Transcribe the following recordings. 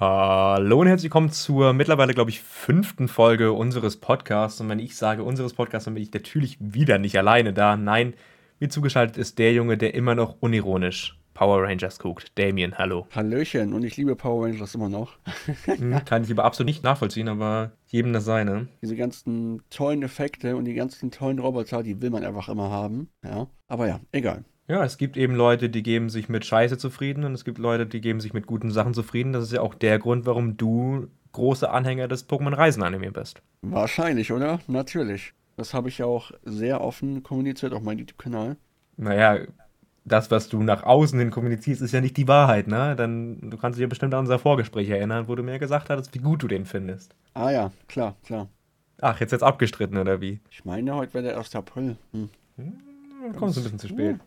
Hallo und herzlich willkommen zur mittlerweile, glaube ich, fünften Folge unseres Podcasts. Und wenn ich sage unseres Podcasts, dann bin ich natürlich wieder nicht alleine da. Nein, mir zugeschaltet ist der Junge, der immer noch unironisch Power Rangers guckt. Damien, hallo. Hallöchen, und ich liebe Power Rangers immer noch. Hm, Kann ich aber absolut nicht nachvollziehen, aber jedem das seine. Diese ganzen tollen Effekte und die ganzen tollen Roboter, die will man einfach immer haben. Ja, aber ja, egal. Ja, es gibt eben Leute, die geben sich mit Scheiße zufrieden und es gibt Leute, die geben sich mit guten Sachen zufrieden. Das ist ja auch der Grund, warum du großer Anhänger des Pokémon Reisen Anime bist. Wahrscheinlich, oder? Natürlich. Das habe ich ja auch sehr offen kommuniziert auf meinem YouTube-Kanal. Naja, das, was du nach außen hin kommunizierst, ist ja nicht die Wahrheit, ne? Dann, du kannst dich ja bestimmt an unser Vorgespräch erinnern, wo du mir gesagt hattest, wie gut du den findest. Ah ja, klar, klar. Ach, jetzt jetzt abgestritten, oder wie? Ich meine, heute wäre der 1. April. Hm. Hm, Kommst du ein bisschen zu spät.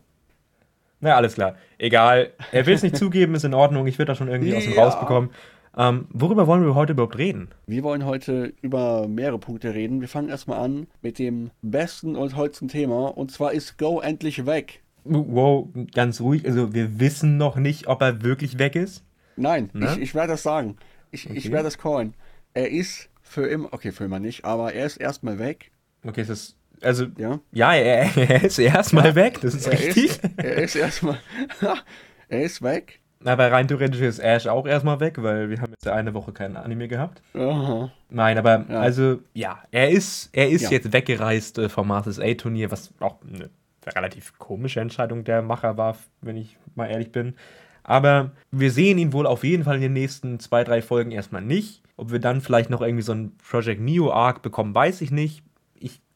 Na, alles klar. Egal. Er will es nicht zugeben, ist in Ordnung. Ich würde das schon irgendwie aus ihm Ja. rausbekommen. Ähm, worüber wollen wir heute überhaupt reden? Wir wollen heute über mehrere Punkte reden. Wir fangen erstmal an mit dem besten und tollsten Thema. Und zwar ist Go endlich weg. Wow, ganz ruhig. Also, wir wissen noch nicht, ob er wirklich weg ist. Nein, Ne? ich, ich werde das sagen. Ich, ich Okay. werde das callen. Er ist für immer, okay, für immer nicht, aber er ist erstmal weg. Okay, es ist. Also, Ja. ja, er, er ist erstmal weg, das ist Er richtig. ist, er ist erstmal, er ist weg. Aber rein theoretisch ist Ash auch erstmal weg, weil wir haben jetzt ja eine Woche keinen Anime gehabt. Aha. Nein, aber Ja. also, ja, er ist, er ist Ja. jetzt weggereist äh, vom Masters A-Turnier, was auch eine relativ komische Entscheidung der Macher war, wenn ich mal ehrlich bin. Aber wir sehen ihn wohl auf jeden Fall in den nächsten zwei, drei Folgen erstmal nicht. Ob wir dann vielleicht noch irgendwie so einen Project Neo Arc bekommen, weiß ich nicht.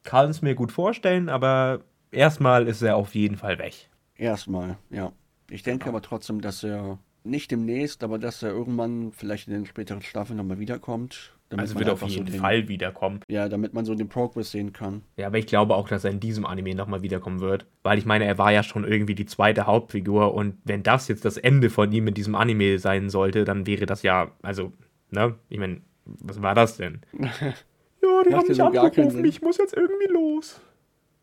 Kann es mir gut vorstellen, aber erstmal ist er auf jeden Fall weg. Erstmal, ja. Ich denke aber trotzdem, dass er nicht demnächst, aber dass er irgendwann vielleicht in den späteren Staffeln nochmal wiederkommt. damit Also wird auf einfach so jeden den, Fall wiederkommen. Ja, damit man so den Progress sehen kann. Ja, aber ich glaube auch, dass er in diesem Anime nochmal wiederkommen wird. Weil ich meine, er war ja schon irgendwie die zweite Hauptfigur und wenn das jetzt das Ende von ihm in diesem Anime sein sollte, dann wäre das ja, also, ne? Ich meine, was war das denn? ja, die Macht haben mich so angerufen, ich muss jetzt irgendwie los.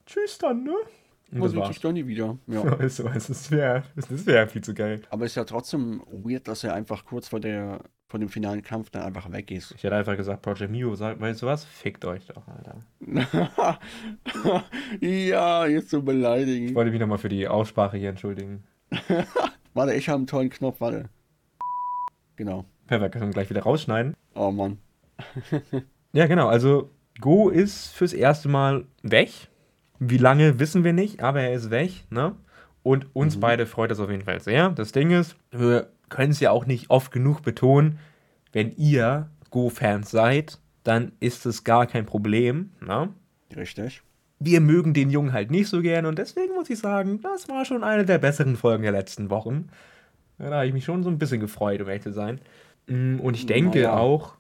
Tschüss dann, ne? Und das Und war's. ich doch nie wieder. Ja. Also, das wäre das wär viel zu geil. aber ist ja trotzdem weird, dass er einfach kurz vor der vor dem finalen Kampf dann einfach weg ist. Ich hätte einfach gesagt, Project Mio, sag, weißt du was? Fickt euch doch, Alter. ja, jetzt so Ich beleidigen. wollte mich nochmal für die Aussprache hier entschuldigen. Warte, ich habe einen tollen Knopf, warte. Genau. Perfekt, können wir gleich wieder rausschneiden. Oh Mann. Ja, genau. Also Go ist fürs erste Mal weg. Wie lange wissen wir nicht, aber er ist weg, ne? Und uns beide freut das auf jeden Fall sehr. Das Ding ist, wir können es ja auch nicht oft genug betonen, wenn ihr Go-Fans seid, dann ist es gar kein Problem, ne? Richtig. Wir mögen den Jungen halt nicht so gern und deswegen muss ich sagen, das war schon eine der besseren Folgen der letzten Wochen. Da habe ich mich schon so ein bisschen gefreut, um ehrlich zu sein. Mm, Und ich denke Naja. auch,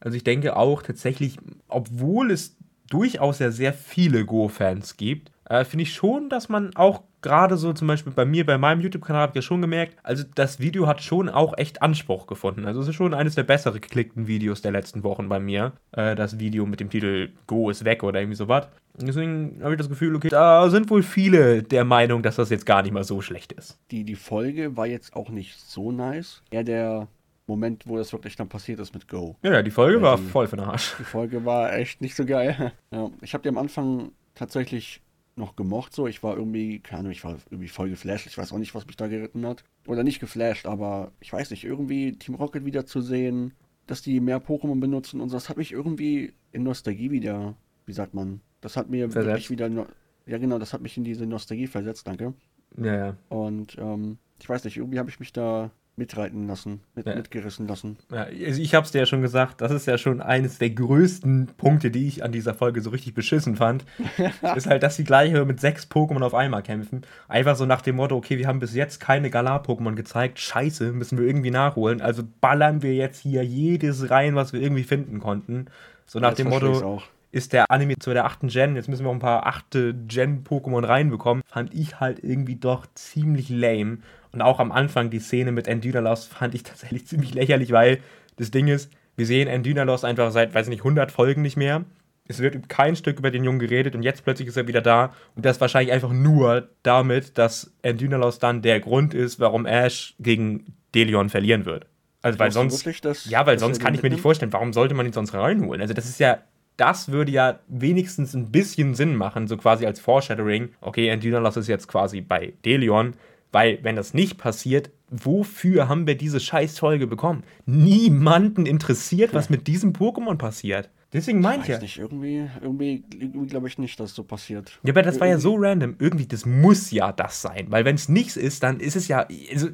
also ich denke auch tatsächlich, obwohl es durchaus ja sehr viele Go-Fans gibt, äh, finde ich schon, dass man auch gerade so zum Beispiel bei mir, bei meinem YouTube-Kanal, habe ich ja schon gemerkt, also das Video hat schon auch echt Anspruch gefunden. Also es ist schon eines der bessere geklickten Videos der letzten Wochen bei mir. Äh, das Video mit dem Titel Go ist weg oder irgendwie sowas. Deswegen habe ich das Gefühl, okay, da sind wohl viele der Meinung, dass das jetzt gar nicht mal so schlecht ist. Die, die Folge war jetzt auch nicht so nice. Eher der Moment, wo das wirklich dann passiert ist mit Go. Ja, ja, die Folge war die- voll für den Arsch. Die Folge war echt nicht so geil. Ja, ich habe die am Anfang tatsächlich noch gemocht so. Ich war irgendwie, keine Ahnung, ich war irgendwie voll geflasht. Ich weiß auch nicht, was mich da geritten hat. Oder nicht geflasht, aber ich weiß nicht, irgendwie Team Rocket wieder zu sehen, dass die mehr Pokémon benutzen und so, das hat mich irgendwie in Nostalgie wieder, wie sagt man, das hat mir Versetzt. wirklich wieder, no ja genau, das hat mich in diese Nostalgie versetzt, danke. Ja, ja. Und ähm, ich weiß nicht, irgendwie habe ich mich da mitreiten lassen, mit, Ja. mitgerissen lassen. Ja, also ich hab's dir ja schon gesagt, das ist ja schon eines der größten Punkte, die ich an dieser Folge so richtig beschissen fand. ist halt, dass die gleich mit sechs Pokémon auf einmal kämpfen. Einfach so nach dem Motto, okay, wir haben bis jetzt keine Galar-Pokémon gezeigt, scheiße, müssen wir irgendwie nachholen. Also ballern wir jetzt hier jedes rein, was wir irgendwie finden konnten. So nach Jetzt dem Motto, auch. Ist der Anime zu der achten Gen, jetzt müssen wir auch ein paar achte Gen-Pokémon reinbekommen, fand ich halt irgendwie doch ziemlich lame. Und auch am Anfang die Szene mit Endynalos fand ich tatsächlich ziemlich lächerlich, weil das Ding ist, wir sehen Endynalos einfach seit, weiß nicht, 100 Folgen nicht mehr. Es wird kein Stück über den Jungen geredet und jetzt plötzlich ist er wieder da. Und das wahrscheinlich einfach nur damit, dass Endynalos dann der Grund ist, warum Ash gegen Delion verlieren wird. Also, weil sonst. wirklich, dass- ja, weil sonst kann ich mir nicht vorstellen, warum sollte man ihn sonst reinholen? Also, das ist ja. Das würde ja wenigstens ein bisschen Sinn machen, so quasi als Foreshadowing. Okay, Angelina ist jetzt quasi bei Delion, weil, wenn das nicht passiert, wofür haben wir diese Scheißfolge bekommen? Niemanden interessiert, was mit diesem Pokémon passiert. Deswegen meint Weiß ja. nicht, irgendwie, irgendwie, irgendwie glaube ich nicht, dass so passiert. Ja, aber das war ja so random. Irgendwie, das muss ja das sein. Weil wenn es nichts ist, dann ist es ja. Also,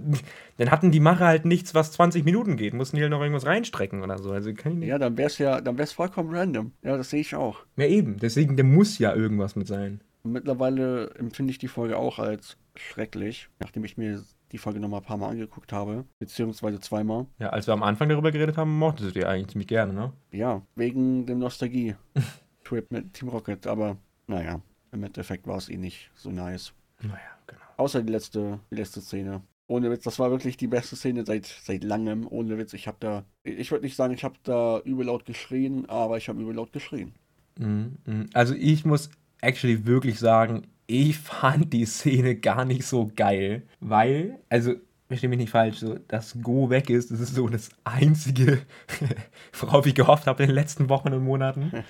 dann hatten die Macher halt nichts, was 20 Minuten geht. Mussten die halt noch irgendwas reinstrecken oder so. Also kann ich nicht. Ja, dann wäre es ja, dann wäre es vollkommen random. Ja, das sehe ich auch. Ja, eben. Deswegen, der muss ja irgendwas mit sein. Mittlerweile empfinde ich die Folge auch als schrecklich, nachdem ich mir die Folge nochmal ein paar Mal angeguckt habe, beziehungsweise zweimal. Ja, als wir am Anfang darüber geredet haben, mochtest du die eigentlich ziemlich gerne, ne? Ja, wegen dem Nostalgie-Trip mit Team Rocket, aber naja, im Endeffekt war es eh nicht so nice. Naja, genau. Außer die letzte, die letzte Szene. Ohne Witz, das war wirklich die beste Szene seit, seit langem. Ohne Witz, ich habe da, ich würde nicht sagen, ich habe da übel laut geschrien, aber ich habe übel laut geschrien. Mhm, mhm. Also ich muss actually wirklich sagen, ich fand die Szene gar nicht so geil, weil, also verstehe mich nicht falsch, so, dass Go weg ist, das ist so das einzige, worauf ich gehofft habe in den letzten Wochen und Monaten.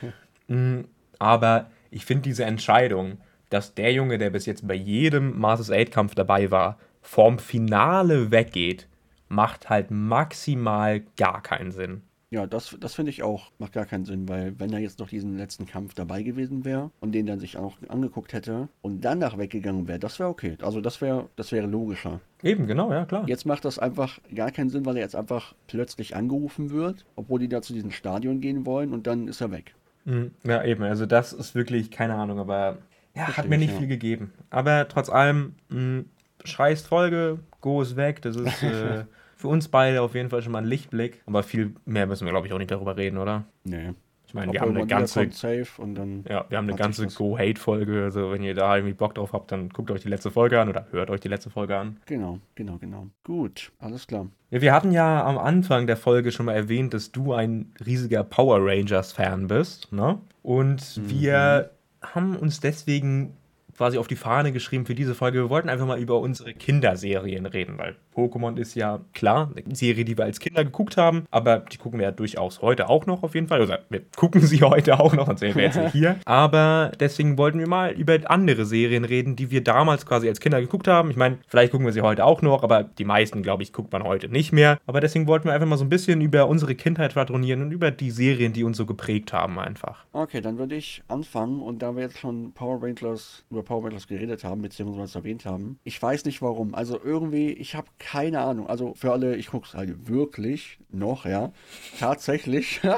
Mm, Aber ich finde diese Entscheidung, dass der Junge, der bis jetzt bei jedem Masters 8 Kampf dabei war, vorm Finale weggeht, macht halt maximal gar keinen Sinn. Ja, das, das finde ich auch. Macht gar keinen Sinn, weil wenn er jetzt noch diesen letzten Kampf dabei gewesen wäre und den dann sich auch angeguckt hätte und danach weggegangen wäre, das wäre okay. Also das wäre, das wäre logischer. Eben, genau, ja klar. Jetzt macht das einfach gar keinen Sinn, weil er jetzt einfach plötzlich angerufen wird, obwohl die da zu diesem Stadion gehen wollen und dann ist er weg. Mhm. Ja, eben. Also das ist wirklich, keine Ahnung, aber ja, hat Verstehe mir ich, nicht ja. viel gegeben. Aber trotz allem, mh, scheiß Folge, Go ist weg. Das ist äh, für uns beide auf jeden Fall schon mal ein Lichtblick. Aber viel mehr müssen wir, glaube ich, auch nicht darüber reden, oder? Nee. Ich meine, wir haben eine ganze, safe und dann. ja, wir haben eine ganze Go-Hate-Folge. Also wenn ihr da irgendwie Bock drauf habt, dann guckt euch die letzte Folge an oder hört euch die letzte Folge an. Genau, genau, genau. Gut, alles klar. Ja, wir hatten ja am Anfang der Folge schon mal erwähnt, dass du ein riesiger Power Rangers-Fan bist, ne? Und wir haben uns deswegen quasi auf die Fahne geschrieben für diese Folge. Wir wollten einfach mal über unsere Kinderserien reden, weil Pokémon ist ja klar eine Serie, die wir als Kinder geguckt haben, aber die gucken wir ja durchaus heute auch noch auf jeden Fall. Also wir gucken sie heute auch noch, sonst wären wir jetzt nicht hier. Aber deswegen wollten wir mal über andere Serien reden, die wir damals quasi als Kinder geguckt haben. Ich meine, vielleicht gucken wir sie heute auch noch, aber die meisten, glaube ich, guckt man heute nicht mehr. Aber deswegen wollten wir einfach mal so ein bisschen über unsere Kindheit schwadronieren und über die Serien, die uns so geprägt haben, einfach. Okay, dann würde ich anfangen und da wir jetzt schon Power Rangers über Power Rangers geredet haben, beziehungsweise erwähnt haben, ich weiß nicht warum. Also irgendwie, ich habe keine Ahnung. Also für alle, ich gucke es halt wirklich noch, ja. Tatsächlich.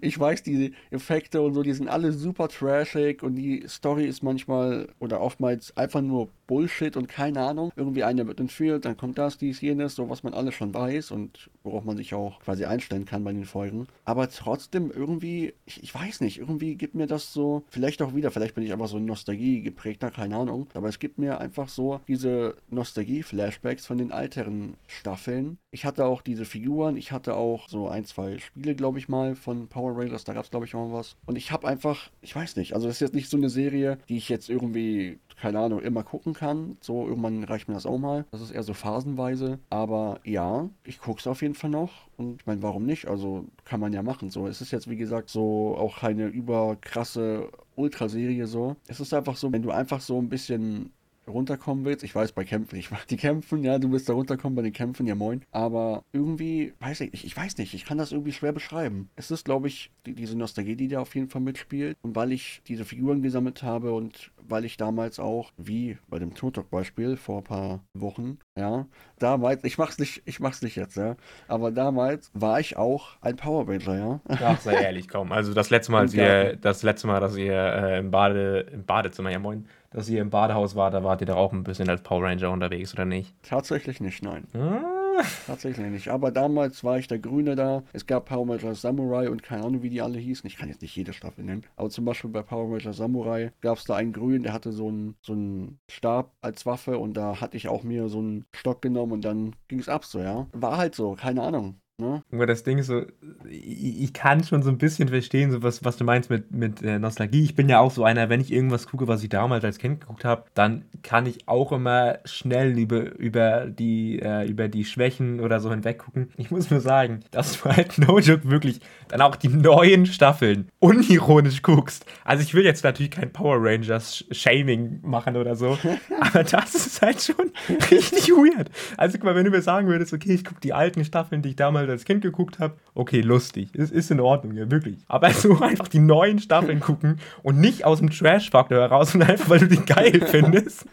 Ich weiß, diese Effekte und so, die sind alle super trashig und die Story ist manchmal oder oftmals einfach nur Bullshit und keine Ahnung. Irgendwie einer wird entführt, dann kommt das, dies, jenes, so was man alles schon weiß und worauf man sich auch quasi einstellen kann bei den Folgen. Aber trotzdem irgendwie, ich, ich weiß nicht, irgendwie gibt mir das so, vielleicht auch wieder, vielleicht bin ich einfach so Nostalgie geprägter, keine Ahnung. Aber es gibt mir einfach so diese Nostalgie-Flashbacks von den älteren Staffeln. Ich hatte auch diese Figuren, ich hatte auch so ein, zwei Spiele, glaube ich mal, von Power Rangers, da gab es, glaube ich, auch was. Und ich habe einfach, ich weiß nicht, also das ist jetzt nicht so eine Serie, die ich jetzt irgendwie, keine Ahnung, immer gucken kann. So, irgendwann reicht mir das auch mal. Das ist eher so phasenweise. Aber ja, ich gucke es auf jeden Fall noch. Und ich meine, warum nicht? Also kann man ja machen. So, es ist jetzt, wie gesagt, so auch keine überkrasse Ultraserie so. Es ist einfach so, wenn du einfach so ein bisschen runterkommen willst. Ich weiß, bei Kämpfen, ich die Kämpfen, ja, du willst da runterkommen bei den Kämpfen, ja moin. Aber irgendwie, weiß ich, ich, ich weiß nicht, ich kann das irgendwie schwer beschreiben. Es ist, glaube ich, die, diese Nostalgie, die da auf jeden Fall mitspielt. Und weil ich diese Figuren gesammelt habe und weil ich damals auch, wie bei dem Totok-Beispiel vor ein paar Wochen, ja, damals, ich mach's nicht, ich mach's nicht jetzt, ja, aber damals war ich auch ein Power Ranger, ja. Ach, sei ehrlich, komm. Also das letzte Mal, als ihr, das letzte Mal, dass ihr äh, im, Bade, im Badezimmer, ja moin, dass ihr im Badehaus wart, da wart ihr doch auch ein bisschen als Power Ranger unterwegs, oder nicht? Tatsächlich nicht, nein. Ah, Tatsächlich nicht. Aber damals war ich der Grüne da. Es gab Power Ranger Samurai und keine Ahnung, wie die alle hießen. Ich kann jetzt nicht jede Staffel nennen. Aber zum Beispiel bei Power Ranger Samurai gab es da einen Grünen, der hatte so einen, so einen Stab als Waffe und da hatte ich auch mir so einen Stock genommen und dann ging es ab so, ja. War halt so, keine Ahnung. Ne? Nur das Ding ist so, ich, ich, kann schon so ein bisschen verstehen, so was, was du meinst mit, mit äh, Nostalgie. Ich bin ja auch so einer, wenn ich irgendwas gucke, was ich damals als Kind geguckt habe, dann kann ich auch immer schnell über, über, die, äh, über die Schwächen oder so hinweg gucken. Ich muss nur sagen, dass du halt No Joke wirklich dann auch die neuen Staffeln unironisch guckst. Also ich will jetzt natürlich kein Power Rangers Shaming machen oder so, aber das ist halt schon richtig weird. Also guck mal, wenn du mir sagen würdest, okay, ich gucke die alten Staffeln, die ich damals als Kind geguckt habe, okay, lustig, ist, ist in Ordnung, ja, wirklich. Aber so einfach die neuen Staffeln gucken und nicht aus dem Trash-Faktor heraus und einfach, weil du die geil findest.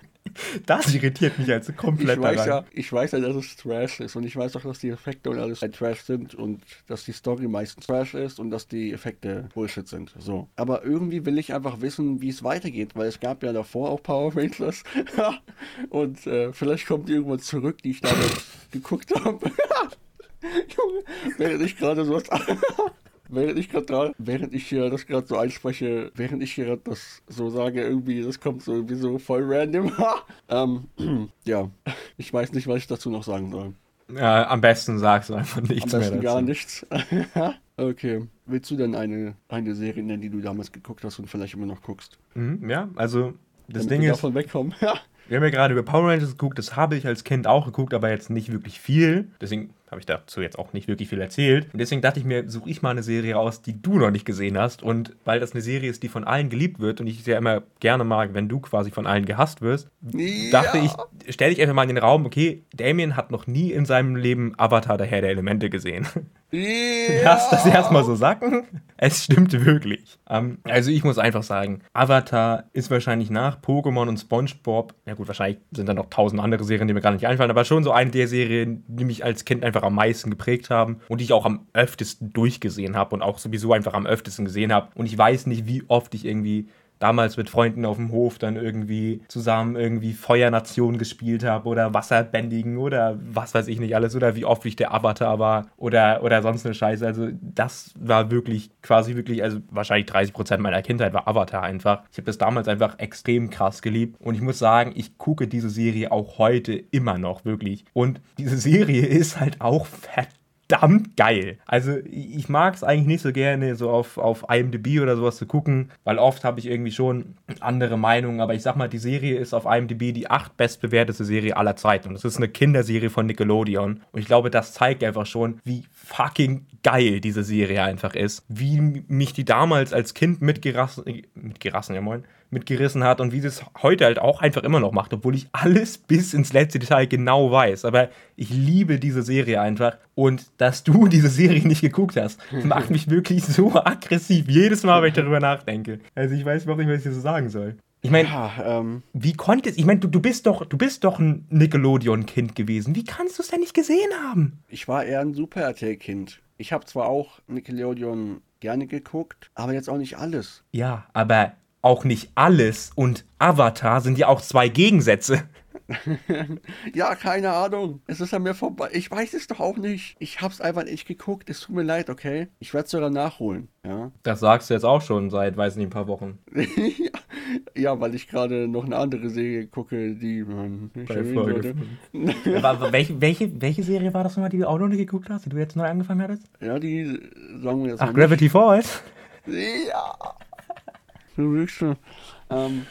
Das irritiert mich also komplett. Ich weiß, ja, ich weiß ja, dass es Trash ist und ich weiß auch, dass die Effekte und alles Trash sind und dass die Story meistens Trash ist und dass die Effekte Bullshit sind. So. Aber irgendwie will ich einfach wissen, wie es weitergeht, weil es gab ja davor auch Power Rangers und äh, vielleicht kommt irgendwann zurück, die ich damals geguckt habe. Junge, während ich gerade so während ich gerade während ich hier das gerade so einspreche, während ich hier das so sage, irgendwie, das kommt so irgendwie so voll random. ähm, ja, ich weiß nicht, was ich dazu noch sagen soll. Ja, am besten sagst du einfach nichts am besten mehr dazu. gar nichts. okay. Willst du denn eine, eine Serie nennen, die du damals geguckt hast und vielleicht immer noch guckst? Mhm, ja, also das Damit Ding ist. davon wegkommen. wir haben ja gerade über Power Rangers geguckt, das habe ich als Kind auch geguckt, aber jetzt nicht wirklich viel. Deswegen habe ich dazu jetzt auch nicht wirklich viel erzählt. Und deswegen dachte ich mir, suche ich mal eine Serie aus, die du noch nicht gesehen hast. Und weil das eine Serie ist, die von allen geliebt wird und ich es ja immer gerne mag, wenn du quasi von allen gehasst wirst, ja. dachte ich, stelle ich einfach mal in den Raum, okay, Damien hat noch nie in seinem Leben Avatar der Herr der Elemente gesehen. Ja. Lass das erstmal so sacken. Es stimmt wirklich. Ähm, also ich muss einfach sagen, Avatar ist wahrscheinlich nach Pokémon und SpongeBob, ja gut, wahrscheinlich sind da noch tausend andere Serien, die mir gar nicht einfallen, aber schon so eine der Serien, die mich als Kind einfach am meisten geprägt haben und die ich auch am öftesten durchgesehen habe und auch sowieso einfach am öftesten gesehen habe. Und ich weiß nicht, wie oft ich irgendwie damals mit Freunden auf dem Hof dann irgendwie zusammen irgendwie Feuernation gespielt habe oder Wasserbändigen oder was weiß ich nicht alles oder wie oft ich der Avatar war oder, oder sonst eine Scheiße. Also das war wirklich quasi wirklich, also wahrscheinlich 30 Prozent meiner Kindheit war Avatar einfach. Ich habe das damals einfach extrem krass geliebt und ich muss sagen, ich gucke diese Serie auch heute immer noch wirklich. Und diese Serie ist halt auch verdammt verdammt geil. Also ich mag es eigentlich nicht so gerne, so auf, auf IMDb oder sowas zu gucken, weil oft habe ich irgendwie schon andere Meinungen, aber ich sag mal, die Serie ist auf IMDb die acht bestbewertete Serie aller Zeiten. Und es ist eine Kinderserie von Nickelodeon. Und ich glaube, das zeigt einfach schon, wie fucking geil diese Serie einfach ist, wie mich die damals als Kind mitgerassen, mitgerassen, ja moin, mitgerissen hat und wie sie es heute halt auch einfach immer noch macht, obwohl ich alles bis ins letzte Detail genau weiß. Aber ich liebe diese Serie einfach und dass du diese Serie nicht geguckt hast, macht mich wirklich so aggressiv jedes Mal, wenn ich darüber nachdenke. Also ich weiß überhaupt nicht, was ich dir so sagen soll. Ich meine, ja, ähm, wie konntest, ich meine, du, du bist doch, du bist doch ein Nickelodeon-Kind gewesen. Wie kannst du es denn nicht gesehen haben? Ich war eher ein Super RTL-Kind. Ich habe zwar auch Nickelodeon gerne geguckt, aber jetzt auch nicht alles. Ja, aber auch nicht alles und Avatar sind ja auch zwei Gegensätze. ja, keine Ahnung. Es ist an mir vorbei. Ich weiß es doch auch nicht. Ich hab's einfach nicht geguckt. Es tut mir leid, okay? Ich werde es sogar nachholen. Ja. Das sagst du jetzt auch schon seit, weiß nicht, ein paar Wochen. ja, weil ich gerade noch eine andere Serie gucke, die man nicht Bei Folge Aber welche, welche, welche Serie war das nochmal, die du auch noch nicht geguckt hast, die du jetzt neu angefangen hattest? Ja, die sagen wir jetzt Ach, Gravity nicht. Falls? Ja. Ähm,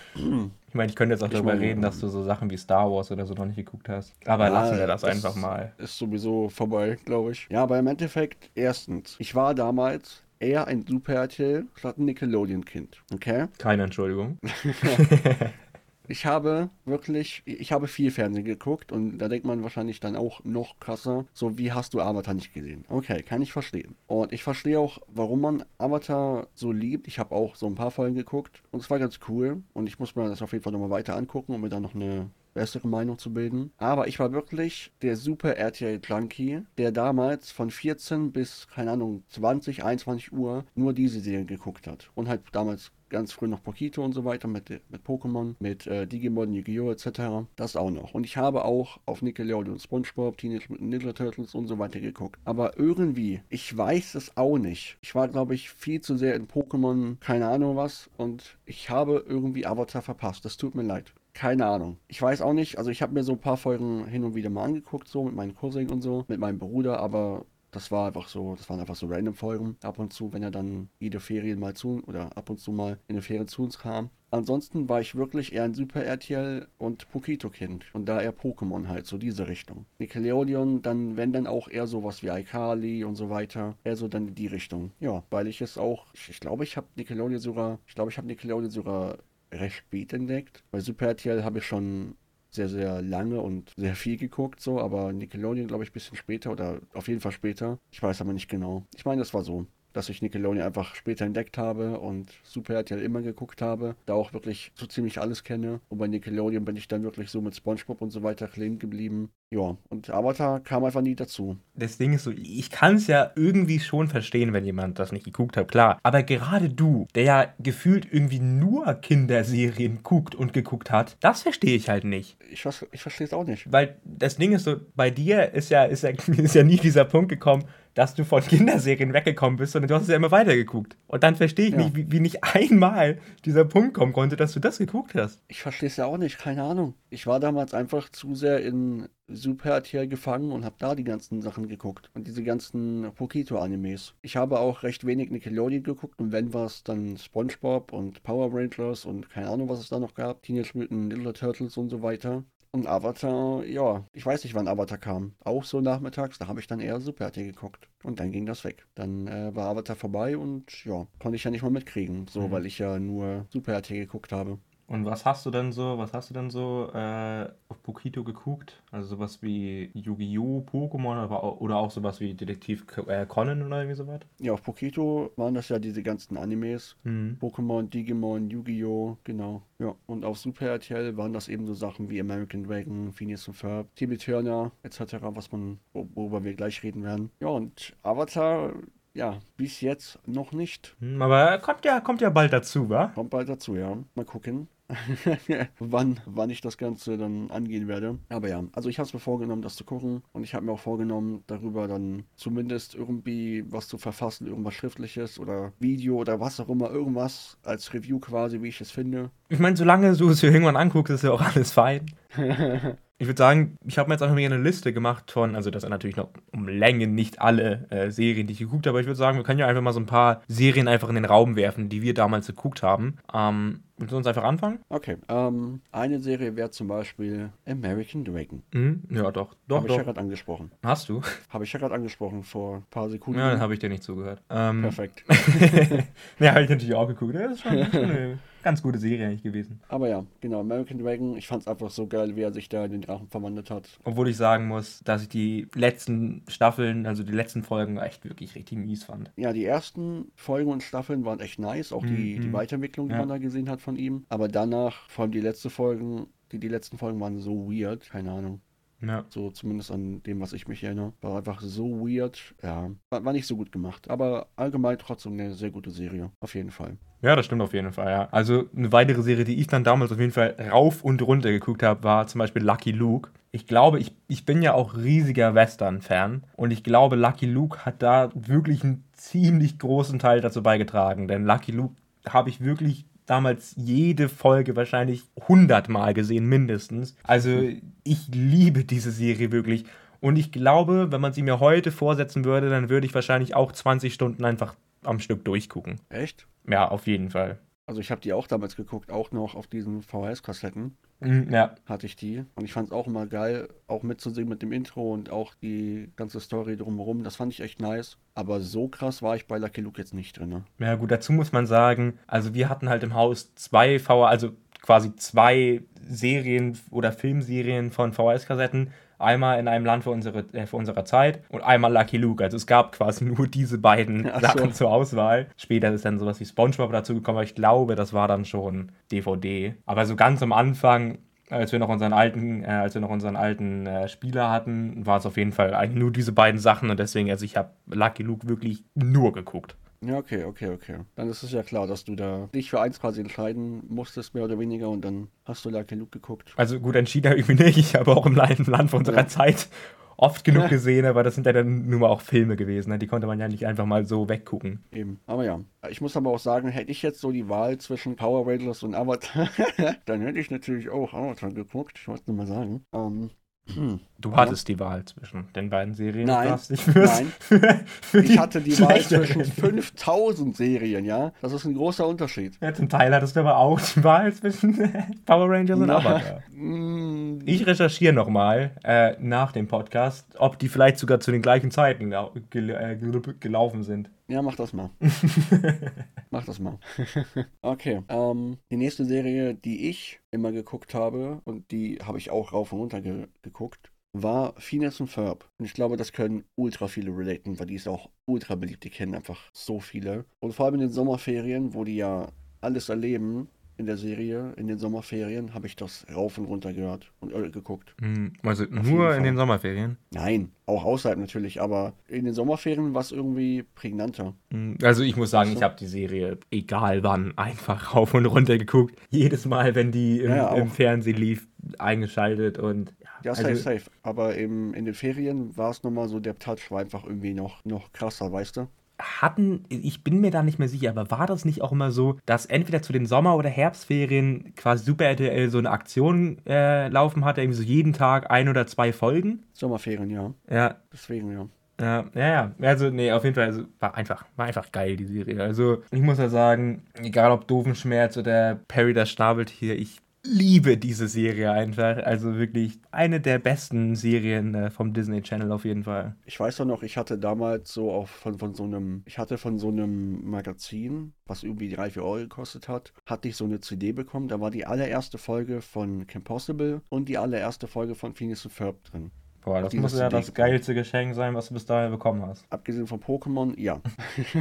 ich meine, ich könnte jetzt auch darüber meine, reden, dass du so Sachen wie Star Wars oder so noch nicht geguckt hast. Aber ja, lassen wir das einfach mal. Ist sowieso vorbei, glaube ich. Ja, aber im Endeffekt, erstens, ich war damals eher ein Super RTL statt ein Nickelodeon-Kind. Okay? Keine Entschuldigung. Ich habe wirklich, ich habe viel Fernsehen geguckt und da denkt man wahrscheinlich dann auch noch krasser, so wie hast du Avatar nicht gesehen? Okay, kann ich verstehen. Und ich verstehe auch, warum man Avatar so liebt. Ich habe auch so ein paar Folgen geguckt und es war ganz cool und ich muss mir das auf jeden Fall nochmal weiter angucken, um mir dann noch eine bessere Meinung zu bilden. Aber ich war wirklich der super RTL Junkie, der damals von 14 bis, keine Ahnung, 20, 21 Uhr nur diese Serien geguckt hat. Und halt damals ganz früh noch Pokito und so weiter mit, mit Pokémon, mit äh, Digimon, Yu-Gi-Oh! etc. Das auch noch. Und ich habe auch auf Nickelodeon SpongeBob, Teenage Ninja Turtles und so weiter geguckt. Aber irgendwie, ich weiß es auch nicht. Ich war, glaube ich, viel zu sehr in Pokémon, keine Ahnung was. Und ich habe irgendwie Avatar verpasst. Das tut mir leid. Keine Ahnung. Ich weiß auch nicht. Also ich habe mir so ein paar Folgen hin und wieder mal angeguckt, so mit meinen Cousin und so, mit meinem Bruder, aber Das war einfach so, das waren einfach so random Folgen ab und zu, wenn er dann jede Ferien mal zu oder ab und zu mal in den Ferien zu uns kam. Ansonsten war ich wirklich eher ein Super RTL und Pokito-Kind. Und da eher Pokémon halt, so diese Richtung. Nickelodeon, dann, wenn dann auch eher sowas wie iCarly und so weiter. Eher so dann in die Richtung. Ja, weil ich es auch, ich, ich glaube, ich habe Nickelodeon sogar, ich glaube, ich habe Nickelodeon sogar recht spät entdeckt. Bei Super RTL habe ich schon sehr, sehr lange und sehr viel geguckt, so, aber Nickelodeon, glaube ich, ein bisschen später oder auf jeden Fall später. Ich weiß aber nicht genau. Ich meine, das war so dass ich Nickelodeon einfach später entdeckt habe und Super RTL immer geguckt habe, da auch wirklich so ziemlich alles kenne. Und bei Nickelodeon bin ich dann wirklich so mit Spongebob und so weiter clean geblieben. Ja, und Avatar kam einfach nie dazu. Das Ding ist so, ich kann es ja irgendwie schon verstehen, wenn jemand das nicht geguckt hat, klar. Aber gerade du, der ja gefühlt irgendwie nur Kinderserien guckt und geguckt hat, das verstehe ich halt nicht. Ich, ich verstehe es auch nicht. Weil das Ding ist so, bei dir ist ja, ist ja, ist ja nie dieser Punkt gekommen, dass du von Kinderserien weggekommen bist, sondern du hast es ja immer weitergeguckt. Und dann verstehe ich ja. nicht, wie, wie, nicht einmal dieser Punkt kommen konnte, dass du das geguckt hast. Ich verstehe es ja auch nicht, keine Ahnung. Ich war damals einfach zu sehr in Super RTL gefangen und habe da die ganzen Sachen geguckt. Und diese ganzen Pokito-Animes. Ich habe auch recht wenig Nickelodeon geguckt und wenn was, dann Spongebob und Power Rangers und keine Ahnung, was es da noch gab. Teenage Mutant Ninja Turtles und so weiter. Und Avatar, ja, ich weiß nicht, wann Avatar kam. Auch so nachmittags, da habe ich dann eher Super RT geguckt. Und dann ging das weg. Dann äh, war Avatar vorbei und ja, konnte ich ja nicht mal mitkriegen, so, mhm. weil ich ja nur Super RT geguckt habe. Und was hast du denn so, was hast du denn so äh, auf Pokito geguckt? Also sowas wie Yu-Gi-Oh!, Pokémon oder, oder auch sowas wie Detektiv äh, Conan oder irgendwie sowas? Ja, auf Pokito waren das ja diese ganzen Animes. Mhm. Pokémon, Digimon, Yu-Gi-Oh!, genau. Ja, und auf Super RTL waren das eben so Sachen wie American Dragon, Phineas und Ferb, Timmy Turner etc., was man, worüber wir gleich reden werden. Ja, und Avatar ja, bis jetzt noch nicht. Hm, aber kommt ja, kommt ja bald dazu, wa? Kommt bald dazu, ja. Mal gucken. wann, wann ich das Ganze dann angehen werde. Aber ja, also ich habe es mir vorgenommen, das zu gucken. Und ich habe mir auch vorgenommen, darüber dann zumindest irgendwie was zu verfassen, irgendwas Schriftliches oder Video oder was auch immer, irgendwas als Review quasi, wie ich es finde. Ich meine, solange du es dir irgendwann anguckst, ist ja auch alles fein. Ich würde sagen, ich habe mir jetzt einfach mal eine Liste gemacht von, also das sind natürlich noch um Längen nicht alle äh, Serien, die ich geguckt habe, aber ich würde sagen, wir können ja einfach mal so ein paar Serien einfach in den Raum werfen, die wir damals geguckt haben. Ähm, Willst du uns einfach anfangen? Okay. Ähm, eine Serie wäre zum Beispiel American Dragon. Mhm, ja, doch. doch habe ich ja gerade angesprochen. Hast du? Habe ich ja gerade angesprochen vor ein paar Sekunden. Ja, dann habe ich dir nicht zugehört. Ähm, Perfekt. ja, habe ich natürlich auch geguckt. Das ist schon, schon ganz gute Serie eigentlich gewesen. Aber ja, genau. American Dragon. Ich fand es einfach so geil, wie er sich da in den Drachen verwandelt hat. Obwohl ich sagen muss, dass ich die letzten Staffeln, also die letzten Folgen, echt wirklich richtig mies fand. Ja, die ersten Folgen und Staffeln waren echt nice. Auch die, mhm. die Weiterentwicklung, die ja. man da gesehen hat von ihm. Aber danach, vor allem die letzten Folgen, die, die letzten Folgen waren so weird, keine Ahnung. Ja. So zumindest an dem, was ich mich erinnere. War einfach so weird. Ja, war, war, nicht so gut gemacht. Aber allgemein trotzdem eine sehr gute Serie. Auf jeden Fall. Ja, das stimmt auf jeden Fall, ja. Also eine weitere Serie, die ich dann damals auf jeden Fall rauf und runter geguckt habe, war zum Beispiel Lucky Luke. Ich glaube, ich, ich bin ja auch riesiger Western-Fan. Und ich glaube, Lucky Luke hat da wirklich einen ziemlich großen Teil dazu beigetragen. Denn Lucky Luke habe ich wirklich damals jede Folge wahrscheinlich hundertmal gesehen, mindestens. Also ich liebe diese Serie wirklich. Und ich glaube, wenn man sie mir heute vorsetzen würde, dann würde ich wahrscheinlich auch 20 Stunden einfach am Stück durchgucken. Echt? Ja, auf jeden Fall. Also ich habe die auch damals geguckt, auch noch auf diesen VHS-Kassetten. Mhm, ja. Hatte ich die. Und ich fand es auch immer geil, auch mitzusehen mit dem Intro und auch die ganze Story drumherum. Das fand ich echt nice. Aber so krass war ich bei Lucky Luke jetzt nicht drin. Ne? Ja, gut, dazu muss man sagen, also wir hatten halt im Haus zwei VHS, also quasi zwei Serien oder Filmserien von VHS-Kassetten. Einmal in einem Land für unsere, äh, für unserer Zeit und einmal Lucky Luke. Also es gab quasi nur diese beiden Ach Sachen so. zur Auswahl. Später ist dann sowas wie SpongeBob dazu gekommen, aber ich glaube, das war dann schon DVD. Aber so ganz am Anfang als wir noch unseren alten, äh, als wir noch unseren alten äh, Spieler hatten, war es auf jeden Fall eigentlich nur diese beiden Sachen und deswegen, also ich habe Lucky Luke wirklich nur geguckt. Ja, okay, okay, okay. Dann ist es ja klar, dass du da dich für eins quasi entscheiden musstest, mehr oder weniger, und dann hast du Lucky Luke geguckt. Also gut, entschieden habe ich mich nicht. Ich habe auch im Land von unserer ja. Zeit oft genug ja. gesehen, aber das sind ja dann nur mal auch Filme gewesen. Ne? Die konnte man ja nicht einfach mal so weggucken. Eben. Aber ja. Ich muss aber auch sagen, hätte ich jetzt so die Wahl zwischen Power Rangers und Avatar, dann hätte ich natürlich auch Avatar geguckt. Ich wollte nur mal sagen. Ähm, Du hattest die Wahl zwischen den beiden Serien. Nein, nein. Ich hatte die Wahl zwischen 5000 Serien, ja? Das ist ein großer Unterschied. Ja, zum Teil hattest du aber auch die Wahl zwischen Power Rangers und Avatar. mm, Ich recherchiere nochmal äh, nach dem Podcast, ob die vielleicht sogar zu den gleichen Zeiten lau- gel äh, gel gelaufen sind. Ja, mach das mal. mach das mal. okay. Ähm, die nächste Serie, die ich immer geguckt habe, und die habe ich auch rauf und runter ge geguckt, war Phineas und Ferb. Und ich glaube, das können ultra viele relaten, weil die ist auch ultra beliebt. Die kennen einfach so viele. Und vor allem in den Sommerferien, wo die ja alles erleben in der Serie, in den Sommerferien, habe ich das rauf und runter gehört und äh, geguckt. Also nur in den Sommerferien. Nein, auch außerhalb natürlich, aber in den Sommerferien war es irgendwie prägnanter. Hm, Also ich muss sagen, ich habe die Serie, egal wann, einfach rauf und runter geguckt. Jedes Mal, wenn die im, Ja, ja, im. Fernsehen lief, eingeschaltet und Ja, safe, also, safe. Aber im, in den Ferien war es nochmal so, der Touch war einfach irgendwie noch, noch krasser, weißt du? Hatten, ich bin mir da nicht mehr sicher, aber war das nicht auch immer so, dass entweder zu den Sommer- oder Herbstferien quasi Super RTL so eine Aktion äh, laufen hatte, irgendwie so jeden Tag ein oder zwei Folgen? Sommerferien, ja. Ja, Deswegen, ja. Ja, ja, ja. Also, nee, auf jeden Fall, also, war einfach, war einfach geil, die Serie. Also, ich muss ja sagen, egal ob Doofenschmerz oder Perry das Schnabeltier, ich liebe diese Serie einfach. Also wirklich eine der besten Serien äh, vom Disney Channel auf jeden Fall. Ich weiß doch noch, ich hatte damals so auch von, von so einem, ich hatte von so einem Magazin, was irgendwie 3, 4 Euro gekostet hat, hatte ich so eine CD bekommen. Da war die allererste Folge von Kim Possible und die allererste Folge von Phineas und Ferb drin. Boah, das muss ja CD das geilste Geschenk sein, was du bis dahin bekommen hast. Abgesehen von Pokémon, ja,